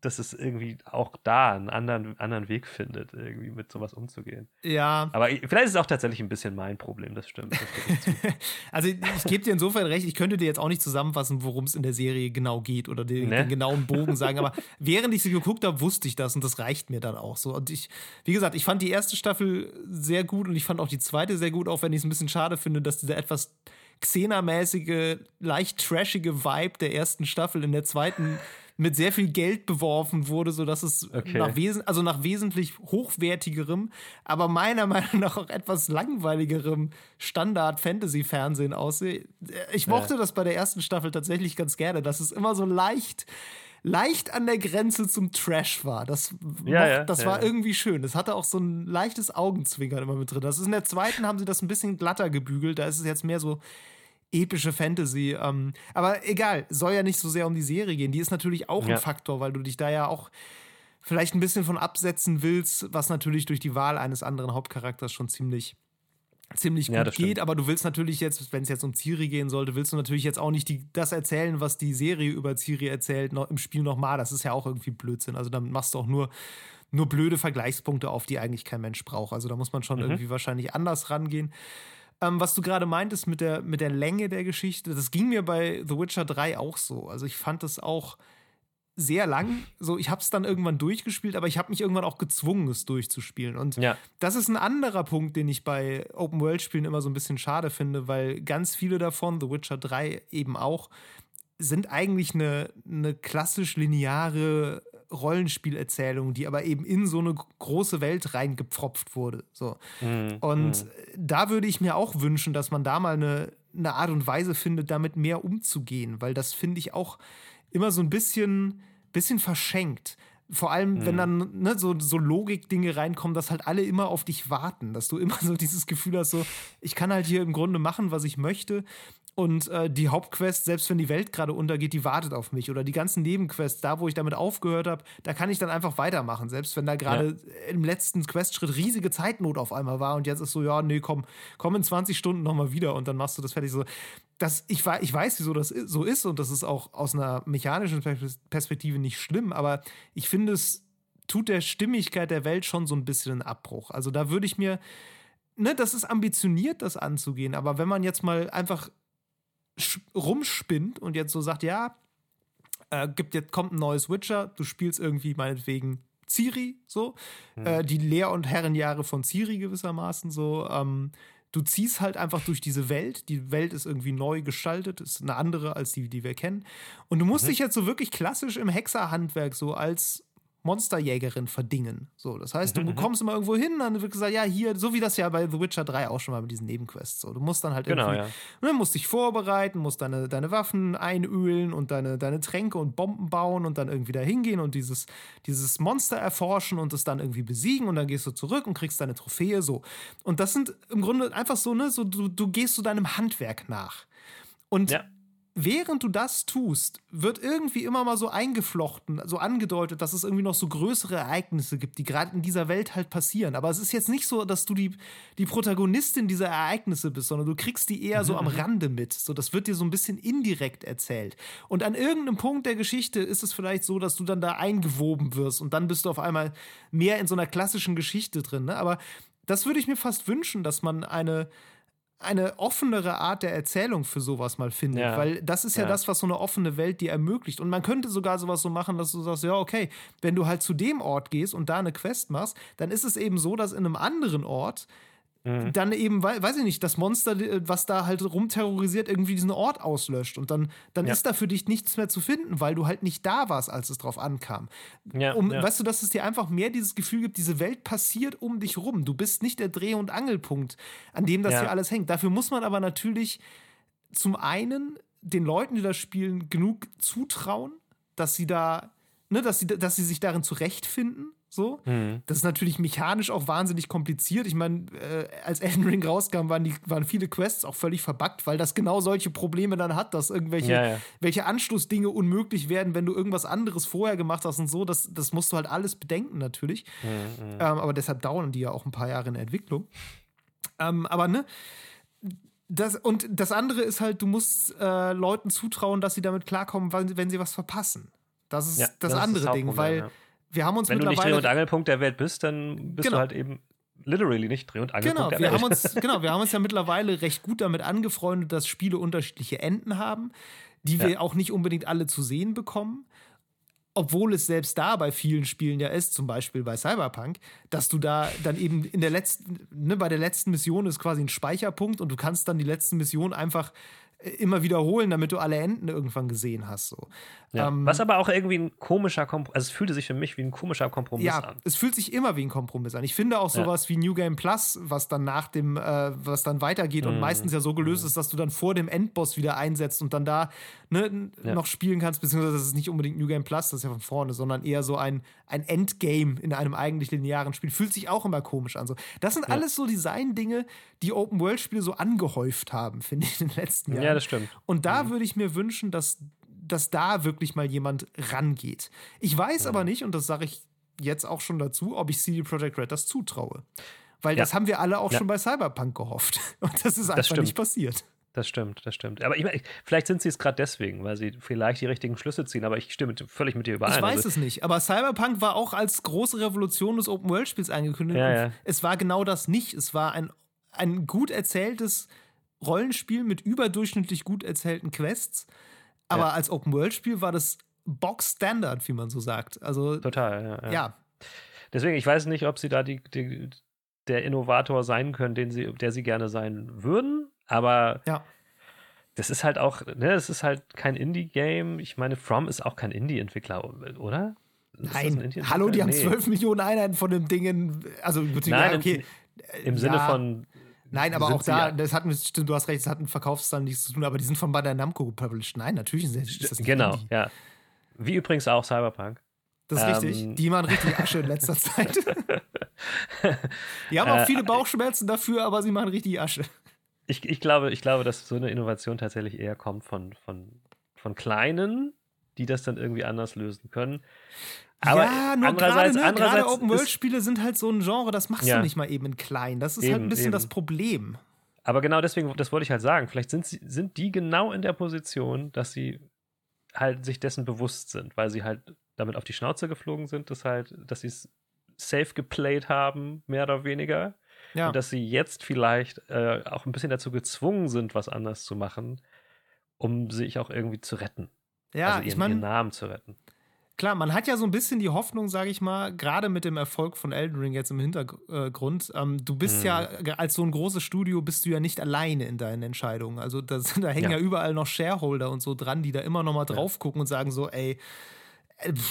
dass es irgendwie auch da einen anderen, anderen Weg findet, irgendwie mit sowas umzugehen. Ja. Aber vielleicht ist es auch tatsächlich ein bisschen mein Problem, das stimmt. Das [laughs] also ich gebe dir insofern recht, ich könnte dir jetzt auch nicht zusammenfassen, worum es in der Serie genau geht oder den, ne? den genauen Bogen sagen, aber während ich sie geguckt habe, wusste ich das und das reicht mir dann auch so. Und ich, wie gesagt, ich fand die erste Staffel sehr gut und ich fand auch die zweite sehr gut, auch wenn ich es ein bisschen schade finde, dass dieser etwas Xena-mäßige, leicht trashige Vibe der ersten Staffel in der zweiten mit sehr viel Geld beworfen wurde, sodass es okay. nach, wesen also nach wesentlich hochwertigerem, aber meiner [laughs] Meinung nach auch etwas langweiligerem Standard-Fantasy-Fernsehen aussieht. Ich mochte ja. das bei der ersten Staffel tatsächlich ganz gerne, dass es immer so leicht leicht an der Grenze zum Trash war. Das, ja, ja, das ja, war irgendwie schön. Das hatte auch so ein leichtes Augenzwinkern immer mit drin. Das ist in der zweiten haben sie das ein bisschen glatter gebügelt. Da ist es jetzt mehr so epische Fantasy. Ähm, aber egal, soll ja nicht so sehr um die Serie gehen. Die ist natürlich auch ja. ein Faktor, weil du dich da ja auch vielleicht ein bisschen von absetzen willst, was natürlich durch die Wahl eines anderen Hauptcharakters schon ziemlich ziemlich gut ja, geht, stimmt. aber du willst natürlich jetzt, wenn es jetzt um Ciri gehen sollte, willst du natürlich jetzt auch nicht die, das erzählen, was die Serie über Ciri erzählt, noch im Spiel nochmal. Das ist ja auch irgendwie Blödsinn. Also dann machst du auch nur, nur blöde Vergleichspunkte auf, die eigentlich kein Mensch braucht. Also da muss man schon mhm. irgendwie wahrscheinlich anders rangehen. Ähm, was du gerade meintest mit der, mit der Länge der Geschichte, das ging mir bei The Witcher 3 auch so. Also ich fand das auch sehr lang. So, ich habe es dann irgendwann durchgespielt, aber ich habe mich irgendwann auch gezwungen, es durchzuspielen. Und ja. das ist ein anderer Punkt, den ich bei Open-World-Spielen immer so ein bisschen schade finde, weil ganz viele davon, The Witcher 3 eben auch, sind eigentlich eine, eine klassisch lineare Rollenspielerzählung, die aber eben in so eine große Welt reingepfropft wurde. So. Mhm. Und mhm. da würde ich mir auch wünschen, dass man da mal eine, eine Art und Weise findet, damit mehr umzugehen, weil das finde ich auch immer so ein bisschen, bisschen verschenkt. Vor allem, mhm. wenn dann ne, so, so Logik-Dinge reinkommen, dass halt alle immer auf dich warten, dass du [laughs] immer so dieses Gefühl hast, so, ich kann halt hier im Grunde machen, was ich möchte. Und äh, die Hauptquest, selbst wenn die Welt gerade untergeht, die wartet auf mich. Oder die ganzen Nebenquests, da wo ich damit aufgehört habe, da kann ich dann einfach weitermachen. Selbst wenn da gerade ja. im letzten Questschritt riesige Zeitnot auf einmal war und jetzt ist so, ja, nee, komm, komm in 20 Stunden nochmal wieder und dann machst du das fertig. So, das, ich, ich weiß, wieso das so ist und das ist auch aus einer mechanischen Perspektive nicht schlimm, aber ich finde, es tut der Stimmigkeit der Welt schon so ein bisschen einen Abbruch. Also da würde ich mir, ne, das ist ambitioniert, das anzugehen, aber wenn man jetzt mal einfach rumspinnt und jetzt so sagt, ja, äh, gibt jetzt kommt ein neues Witcher, du spielst irgendwie meinetwegen Ciri, so, mhm. äh, die Lehr- und Herrenjahre von Ciri gewissermaßen, so, ähm, du ziehst halt einfach durch diese Welt. Die Welt ist irgendwie neu gestaltet, ist eine andere als die, die wir kennen. Und du musst mhm. dich jetzt so wirklich klassisch im Hexerhandwerk so als Monsterjägerin verdingen. So, das heißt, du mhm, mhm. kommst immer irgendwo hin, dann wird gesagt, ja, hier, so wie das ja bei The Witcher 3 auch schon mal mit diesen Nebenquests. So, du musst dann halt genau, irgendwie, ja. musst dich vorbereiten, musst deine, deine Waffen einölen und deine, deine Tränke und Bomben bauen und dann irgendwie da hingehen und dieses, dieses Monster erforschen und es dann irgendwie besiegen und dann gehst du zurück und kriegst deine Trophäe, so. Und das sind im Grunde einfach so, ne, so, du, du gehst so deinem Handwerk nach. Und ja während du das tust, wird irgendwie immer mal so eingeflochten, so angedeutet, dass es irgendwie noch so größere Ereignisse gibt, die gerade in dieser Welt halt passieren. Aber es ist jetzt nicht so, dass du die, die Protagonistin dieser Ereignisse bist, sondern du kriegst die eher so am mhm. Rande mit. So, das wird dir so ein bisschen indirekt erzählt. Und an irgendeinem Punkt der Geschichte ist es vielleicht so, dass du dann da eingewoben wirst und dann bist du auf einmal mehr in so einer klassischen Geschichte drin. Ne? Aber das würde ich mir fast wünschen, dass man eine eine offenere Art der Erzählung für sowas mal findet, ja. weil das ist ja, ja, das, was so eine offene Welt dir ermöglicht. Und man könnte sogar sowas so machen, dass du sagst, ja, okay, wenn du halt zu dem Ort gehst und da eine Quest machst, dann ist es eben so, dass in einem anderen Ort Mhm. Dann eben, weiß ich nicht, das Monster, äh, was da halt rumterrorisiert, irgendwie diesen Ort auslöscht. Und dann, dann ja. ist da für dich nichts mehr zu finden, weil du halt nicht da warst, als es drauf ankam. Ja, um, ja. Weißt du, dass es dir einfach mehr dieses Gefühl gibt, diese Welt passiert um dich rum. Du bist nicht der Dreh- und Angelpunkt, an dem das hier alles hängt. Dafür muss man aber natürlich zum einen den Leuten, die das spielen, genug zutrauen, dass sie da, ne, dass sie, dass sie sich darin zurechtfinden so. Mhm. Das ist natürlich mechanisch auch wahnsinnig kompliziert. Ich meine, äh, als Elden Ring rauskam, waren, die, waren viele Quests auch völlig verbuggt, weil das genau solche Probleme dann hat, dass irgendwelche ja, ja. welche Anschlussdinge unmöglich werden, wenn du irgendwas anderes vorher gemacht hast und so. Das, das musst du halt alles bedenken, natürlich. Mhm. mhm. Ähm, aber deshalb dauern die ja auch ein paar Jahre in der Entwicklung. Ähm, aber ne, das, und das andere ist halt, du musst äh, Leuten zutrauen, dass sie damit klarkommen, wenn sie was verpassen. Das ist ja, das, das, andere ist Ding, weil ja wir haben uns Wenn du nicht Dreh- und Angelpunkt der Welt bist, dann bist genau. du halt eben literally nicht Dreh- und Angelpunkt genau, der wir Welt. Haben uns, [laughs] genau, wir haben uns ja mittlerweile recht gut damit angefreundet, dass Spiele unterschiedliche Enden haben, die wir ja. auch nicht unbedingt alle zu sehen bekommen. Obwohl es selbst da bei vielen Spielen ja ist, zum Beispiel bei Cyberpunk, dass du da dann eben in der letzten, ne, bei der letzten Mission ist quasi ein Speicherpunkt und du kannst dann die letzte Mission einfach immer wiederholen, damit du alle Enden irgendwann gesehen hast. So. Ja. Ähm, Was aber auch irgendwie ein komischer Kompromiss, also es fühlte sich für mich wie ein komischer Kompromiss ja, an. Es fühlt sich immer wie ein Kompromiss an. Ich finde auch sowas ja. wie New Game Plus, was dann nach dem, äh, was dann weitergeht mhm. und meistens ja so gelöst mhm. ist, dass du dann vor dem Endboss wieder einsetzt und dann da ne, ja. noch spielen kannst, beziehungsweise das ist nicht unbedingt New Game Plus, das ist ja von vorne, sondern eher so ein, ein Endgame in einem eigentlich linearen Spiel. Fühlt sich auch immer komisch an. So. Das sind alles so Design-Dinge, die Open-World-Spiele so angehäuft haben, finde ich, in den letzten Jahren. Ja, das stimmt. Und da mhm. würde ich mir wünschen, dass dass da wirklich mal jemand rangeht. Ich weiß ja. aber nicht, und das sage ich jetzt auch schon dazu, ob ich CD Projekt Red das zutraue. Weil ja. das haben wir alle auch ja. schon bei Cyberpunk gehofft. [laughs] Und das ist einfach nicht passiert. Das stimmt, das stimmt. Aber ich meine, vielleicht sind sie es gerade deswegen, weil sie vielleicht die richtigen Schlüsse ziehen, aber ich stimme völlig mit dir überein. Ich weiß also, es nicht, aber Cyberpunk war auch als große Revolution des Open-World-Spiels angekündigt. Ja, ja. Es war genau das nicht. Es war ein, ein gut erzähltes Rollenspiel mit überdurchschnittlich gut erzählten Quests aber ja. als Open-World-Spiel war das Box Standard, wie man so sagt. Also total. Ja, ja. ja. Deswegen, ich weiß nicht, ob sie da die, die, der Innovator sein können, den sie, der sie gerne sein würden. Aber ja. das ist halt auch, ne, es ist halt kein Indie-Game. Ich meine, From ist auch kein Indie-Entwickler, oder? Ist Nein, hallo, die haben nee. 12 Millionen Einheiten von dem Dingen. Also, Nein, okay. Im, im Sinne von Nein, aber auch da, das hat, stimmt, du hast recht, es hat mit Verkaufszahlen nichts zu tun, aber die sind von Bandai Namco published. Nein, natürlich ist das nicht Genau, Indie. ja. Wie übrigens auch Cyberpunk. Das ist ähm, richtig. Die machen richtig Asche in letzter [laughs] Zeit. die haben auch äh, viele Bauchschmerzen dafür, aber sie machen richtig Asche. Ich, ich, glaube, ich glaube, dass so eine Innovation tatsächlich eher kommt von, von, von Kleinen, die das dann irgendwie anders lösen können. Aber ja, nur andererseits, gerade, ne, andererseits Open-World-Spiele sind halt so ein Genre, das machst ja. du nicht mal eben in klein. Das ist eben, halt ein bisschen eben. das Problem. Aber genau deswegen, das wollte ich halt sagen. Vielleicht sind, sie, sind die genau in der Position, dass sie halt sich dessen bewusst sind, weil sie halt damit auf die Schnauze geflogen sind, dass halt, dass sie es safe geplayed haben, mehr oder weniger. Ja. Und dass sie jetzt vielleicht äh, auch ein bisschen dazu gezwungen sind, was anders zu machen, um sich auch irgendwie zu retten. Ja, also ihren, ich mein, ihren Namen zu retten. Klar, man hat ja so ein bisschen die Hoffnung, sage ich mal, gerade mit dem Erfolg von Elden Ring jetzt im Hintergrund. Ähm, du bist mhm. ja als so ein großes Studio bist du ja nicht alleine in deinen Entscheidungen. Also da, [laughs] da hängen ja. ja überall noch Shareholder und so dran, die da immer noch mal drauf gucken und sagen so, ey, äh,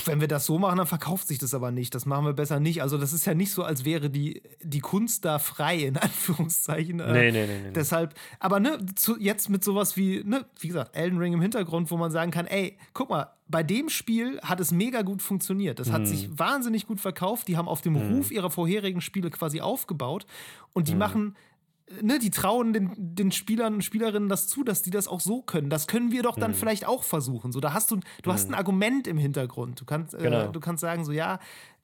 wenn wir das so machen, dann verkauft sich das aber nicht. Das machen wir besser nicht. Also, das ist ja nicht so, als wäre die, die Kunst da frei, in [laughs] Anführungszeichen. Äh, nee, nee, nee, nee. Deshalb, aber ne, zu, jetzt mit sowas wie, ne, wie gesagt, Elden Ring im Hintergrund, wo man sagen kann, ey, guck mal, bei dem Spiel hat es mega gut funktioniert. Das hat hm. sich wahnsinnig gut verkauft. Die haben auf dem hm. Ruf ihrer vorherigen Spiele quasi aufgebaut und die hm. machen ne, die trauen den, den Spielern und Spielerinnen das zu, dass die das auch so können. Das können wir doch dann mhm. vielleicht auch versuchen. So, da hast du, du mhm. hast ein Argument im Hintergrund. Du kannst, äh, genau. äh, du kannst sagen, so, ja,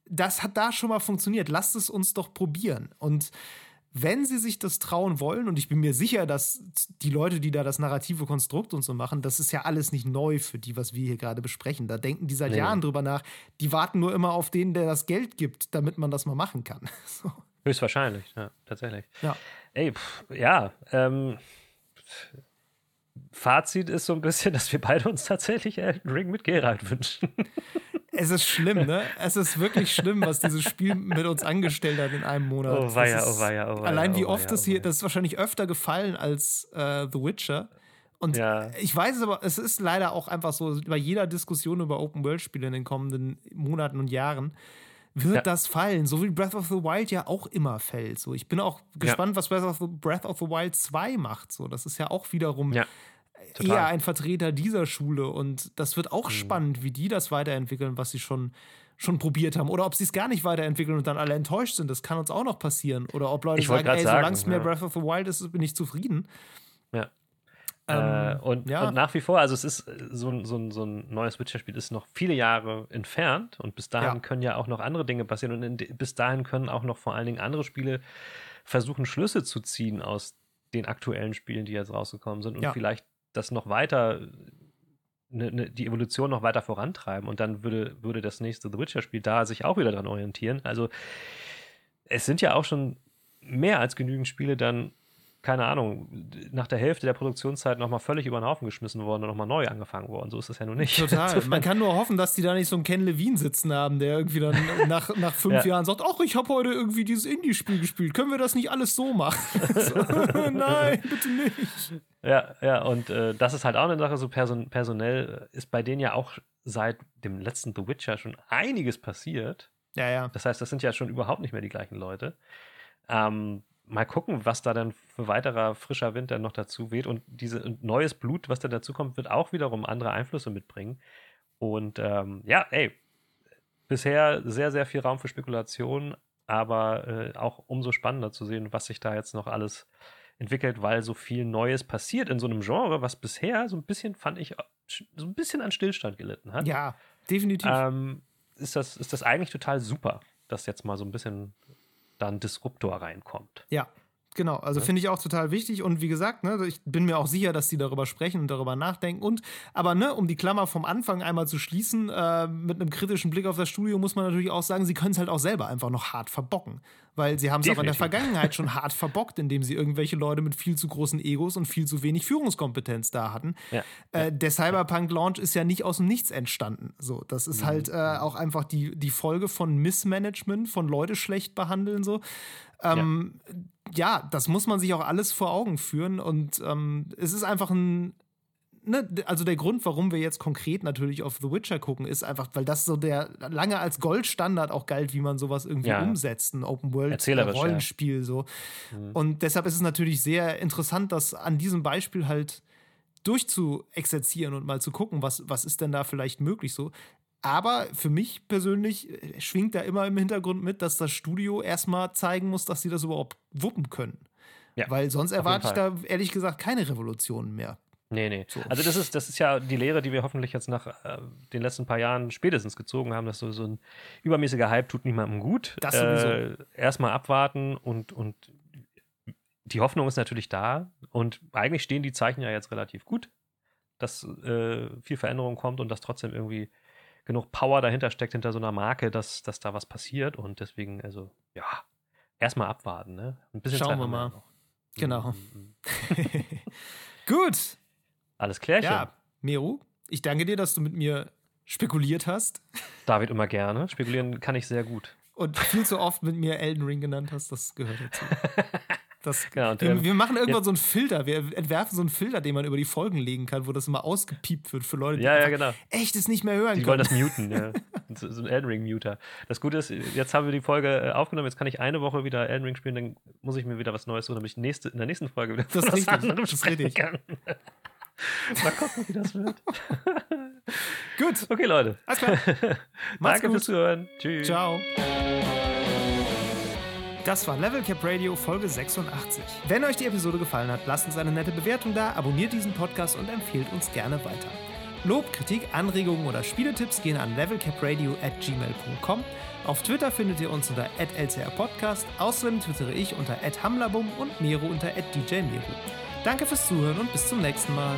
das hat da schon mal funktioniert. Lasst es uns doch probieren. Und wenn sie sich das trauen wollen, und ich bin mir sicher, dass die Leute, die da das narrative Konstrukt und so machen, das ist ja alles nicht neu für die, was wir hier gerade besprechen. Da denken die seit nee. Jahren drüber nach. Die warten nur immer auf den, der das Geld gibt, damit man das mal machen kann. [laughs] So. Höchstwahrscheinlich, ja, tatsächlich. Ja. Ey, pff, ja, ähm, Fazit ist so ein bisschen, [laughs] dass wir beide uns tatsächlich Elden Ring mit Geralt wünschen. Es ist schlimm, ne? Es ist wirklich schlimm, was dieses Spiel mit uns angestellt hat in einem Monat. Oh weia, oh weia, oh weia. Allein wie oh oft das hier, das ist wahrscheinlich öfter gefallen als äh, The Witcher. Und ja. ich weiß es aber, es ist leider auch einfach so, bei jeder Diskussion über Open-World-Spiele in den kommenden Monaten und Jahren, wird ja. das fallen, so wie Breath of the Wild ja auch immer fällt. So, ich bin auch gespannt, ja. was Breath of, the, Breath of the Wild 2 macht. So, das ist ja auch wiederum ja. eher ein Vertreter dieser Schule und das wird auch mhm. spannend, wie die das weiterentwickeln, was sie schon schon probiert haben oder ob sie es gar nicht weiterentwickeln und dann alle enttäuscht sind. Das kann uns auch noch passieren. Oder ob Leute sagen, ey, solange es mehr ja. Breath of the Wild ist, bin ich zufrieden. Ja. Ähm, äh, und, ja. und, nach wie vor, also es ist äh, so, so, so ein neues Witcher-Spiel ist noch viele Jahre entfernt und bis dahin ja. können ja auch noch andere Dinge passieren und in, bis dahin können auch noch vor allen Dingen andere Spiele versuchen, Schlüsse zu ziehen aus den aktuellen Spielen, die jetzt rausgekommen sind und ja. vielleicht das noch weiter, ne, ne, die Evolution noch weiter vorantreiben und dann würde, würde das nächste The Witcher-Spiel da sich auch wieder dran orientieren. Also es sind ja auch schon mehr als genügend Spiele dann keine Ahnung, nach der Hälfte der Produktionszeit nochmal völlig über den Haufen geschmissen worden und nochmal neu angefangen worden. So ist das ja nun nicht. Total. [laughs] Man kann nur hoffen, dass die da nicht so einen Ken Levine sitzen haben, der irgendwie dann [laughs] nach, nach fünf ja. Jahren sagt, ach, ich habe heute irgendwie dieses Indie-Spiel gespielt. Können wir das nicht alles so machen? [laughs] so, nein, bitte nicht. Ja, ja, und äh, das ist halt auch eine Sache, so person personell ist bei denen ja auch seit dem letzten The Witcher schon einiges passiert. Ja, ja. Das heißt, das sind ja schon überhaupt nicht mehr die gleichen Leute. Ähm, mal gucken, was da dann für weiterer frischer Wind dann noch dazu weht. Und dieses neues Blut, was da dazu kommt, wird auch wiederum andere Einflüsse mitbringen. Und ähm, ja, ey, bisher sehr, sehr viel Raum für Spekulation, aber äh, auch umso spannender zu sehen, was sich da jetzt noch alles entwickelt, weil so viel Neues passiert in so einem Genre, was bisher so ein bisschen, fand ich, so ein bisschen an Stillstand gelitten hat. Ja, definitiv. Ähm, ist, das, ist das eigentlich total super, dass jetzt mal so ein bisschen da ein Disruptor reinkommt. Ja, Genau, also ja. finde ich auch total wichtig und wie gesagt, ne, ich bin mir auch sicher, dass die darüber sprechen und darüber nachdenken und aber ne, um die Klammer vom Anfang einmal zu schließen, äh, mit einem kritischen Blick auf das Studio muss man natürlich auch sagen, sie können es halt auch selber einfach noch hart verbocken, weil sie haben es auch in der Vergangenheit schon [laughs] hart verbockt, indem sie irgendwelche Leute mit viel zu großen Egos und viel zu wenig Führungskompetenz da hatten. Ja. Äh, der Cyberpunk Launch ist ja nicht aus dem Nichts entstanden. So, das ist mhm. halt äh, auch einfach die die Folge von Missmanagement, von Leute schlecht behandeln so. Ähm, ja ja, das muss man sich auch alles vor Augen führen und ähm, es ist einfach ein Ne, also der Grund, warum wir jetzt konkret natürlich auf The Witcher gucken, ist einfach, weil das so der lange als Goldstandard auch galt, wie man sowas irgendwie ja. umsetzt, ein Open World Rollenspiel ja. so. Mhm. Und deshalb ist es natürlich sehr interessant, das an diesem Beispiel halt durchzuexerzieren und mal zu gucken, was, was ist denn da vielleicht möglich so. Aber für mich persönlich äh, schwingt da immer im Hintergrund mit, dass das Studio erstmal zeigen muss, dass sie das überhaupt wuppen können. Ja, Weil sonst erwarte ich da ehrlich gesagt keine Revolutionen mehr. Nee, nee. So. Also das ist, das ist ja die Lehre, die wir hoffentlich jetzt nach äh, den letzten paar Jahren spätestens gezogen haben, dass so, so ein übermäßiger Hype tut niemandem gut. Das sowieso. Äh, Erstmal abwarten und, und die Hoffnung ist natürlich da und eigentlich stehen die Zeichen ja jetzt relativ gut, dass äh, viel Veränderung kommt und dass trotzdem irgendwie genug Power dahinter steckt, hinter so einer Marke, dass, dass da was passiert und deswegen, also, ja, erstmal abwarten, ne? Ein bisschen Schauen Zeit wir mal. [laughs] Genau. Mhm. [laughs] Gut. Alles klärchen. Ja, Meru, ich danke dir, dass du mit mir spekuliert hast. David immer gerne. Spekulieren kann ich sehr gut. Und viel zu oft mit mir Elden Ring genannt hast, das gehört dazu. [laughs] Das, genau, wir, wir, machen irgendwann jetzt, so einen Filter. Wir entwerfen so einen Filter, den man über die Folgen legen kann, wo das immer ausgepiept wird für Leute, die ja, ja, genau. echt es nicht mehr hören die können. Die wollen das muten, ja. [laughs] so, so ein Elden Ring-Muter. Das Gute ist, jetzt haben wir die Folge äh, aufgenommen, jetzt kann ich eine Woche wieder Elden Ring spielen, dann muss ich mir wieder was Neues suchen, damit ich nächste, in der nächsten Folge wieder das was richtig, anderes das kann. [laughs] Mal gucken, wie das wird. gut. Okay, Leute. Alles klar. [laughs] Danke gut. fürs Zuhören. Tschüss. Ciao. Das war Level Cap Radio Folge 86. Wenn euch die Episode gefallen hat, lasst uns eine nette Bewertung da, abonniert diesen Podcast und empfehlt uns gerne weiter. Lob, Kritik, Anregungen oder Spieletipps gehen an levelcapradio at gmail.com. Auf Twitter findet ihr uns unter lcrpodcast. Außerdem twittere ich unter hamlabum und Mero unter djmero. Danke fürs Zuhören und bis zum nächsten Mal.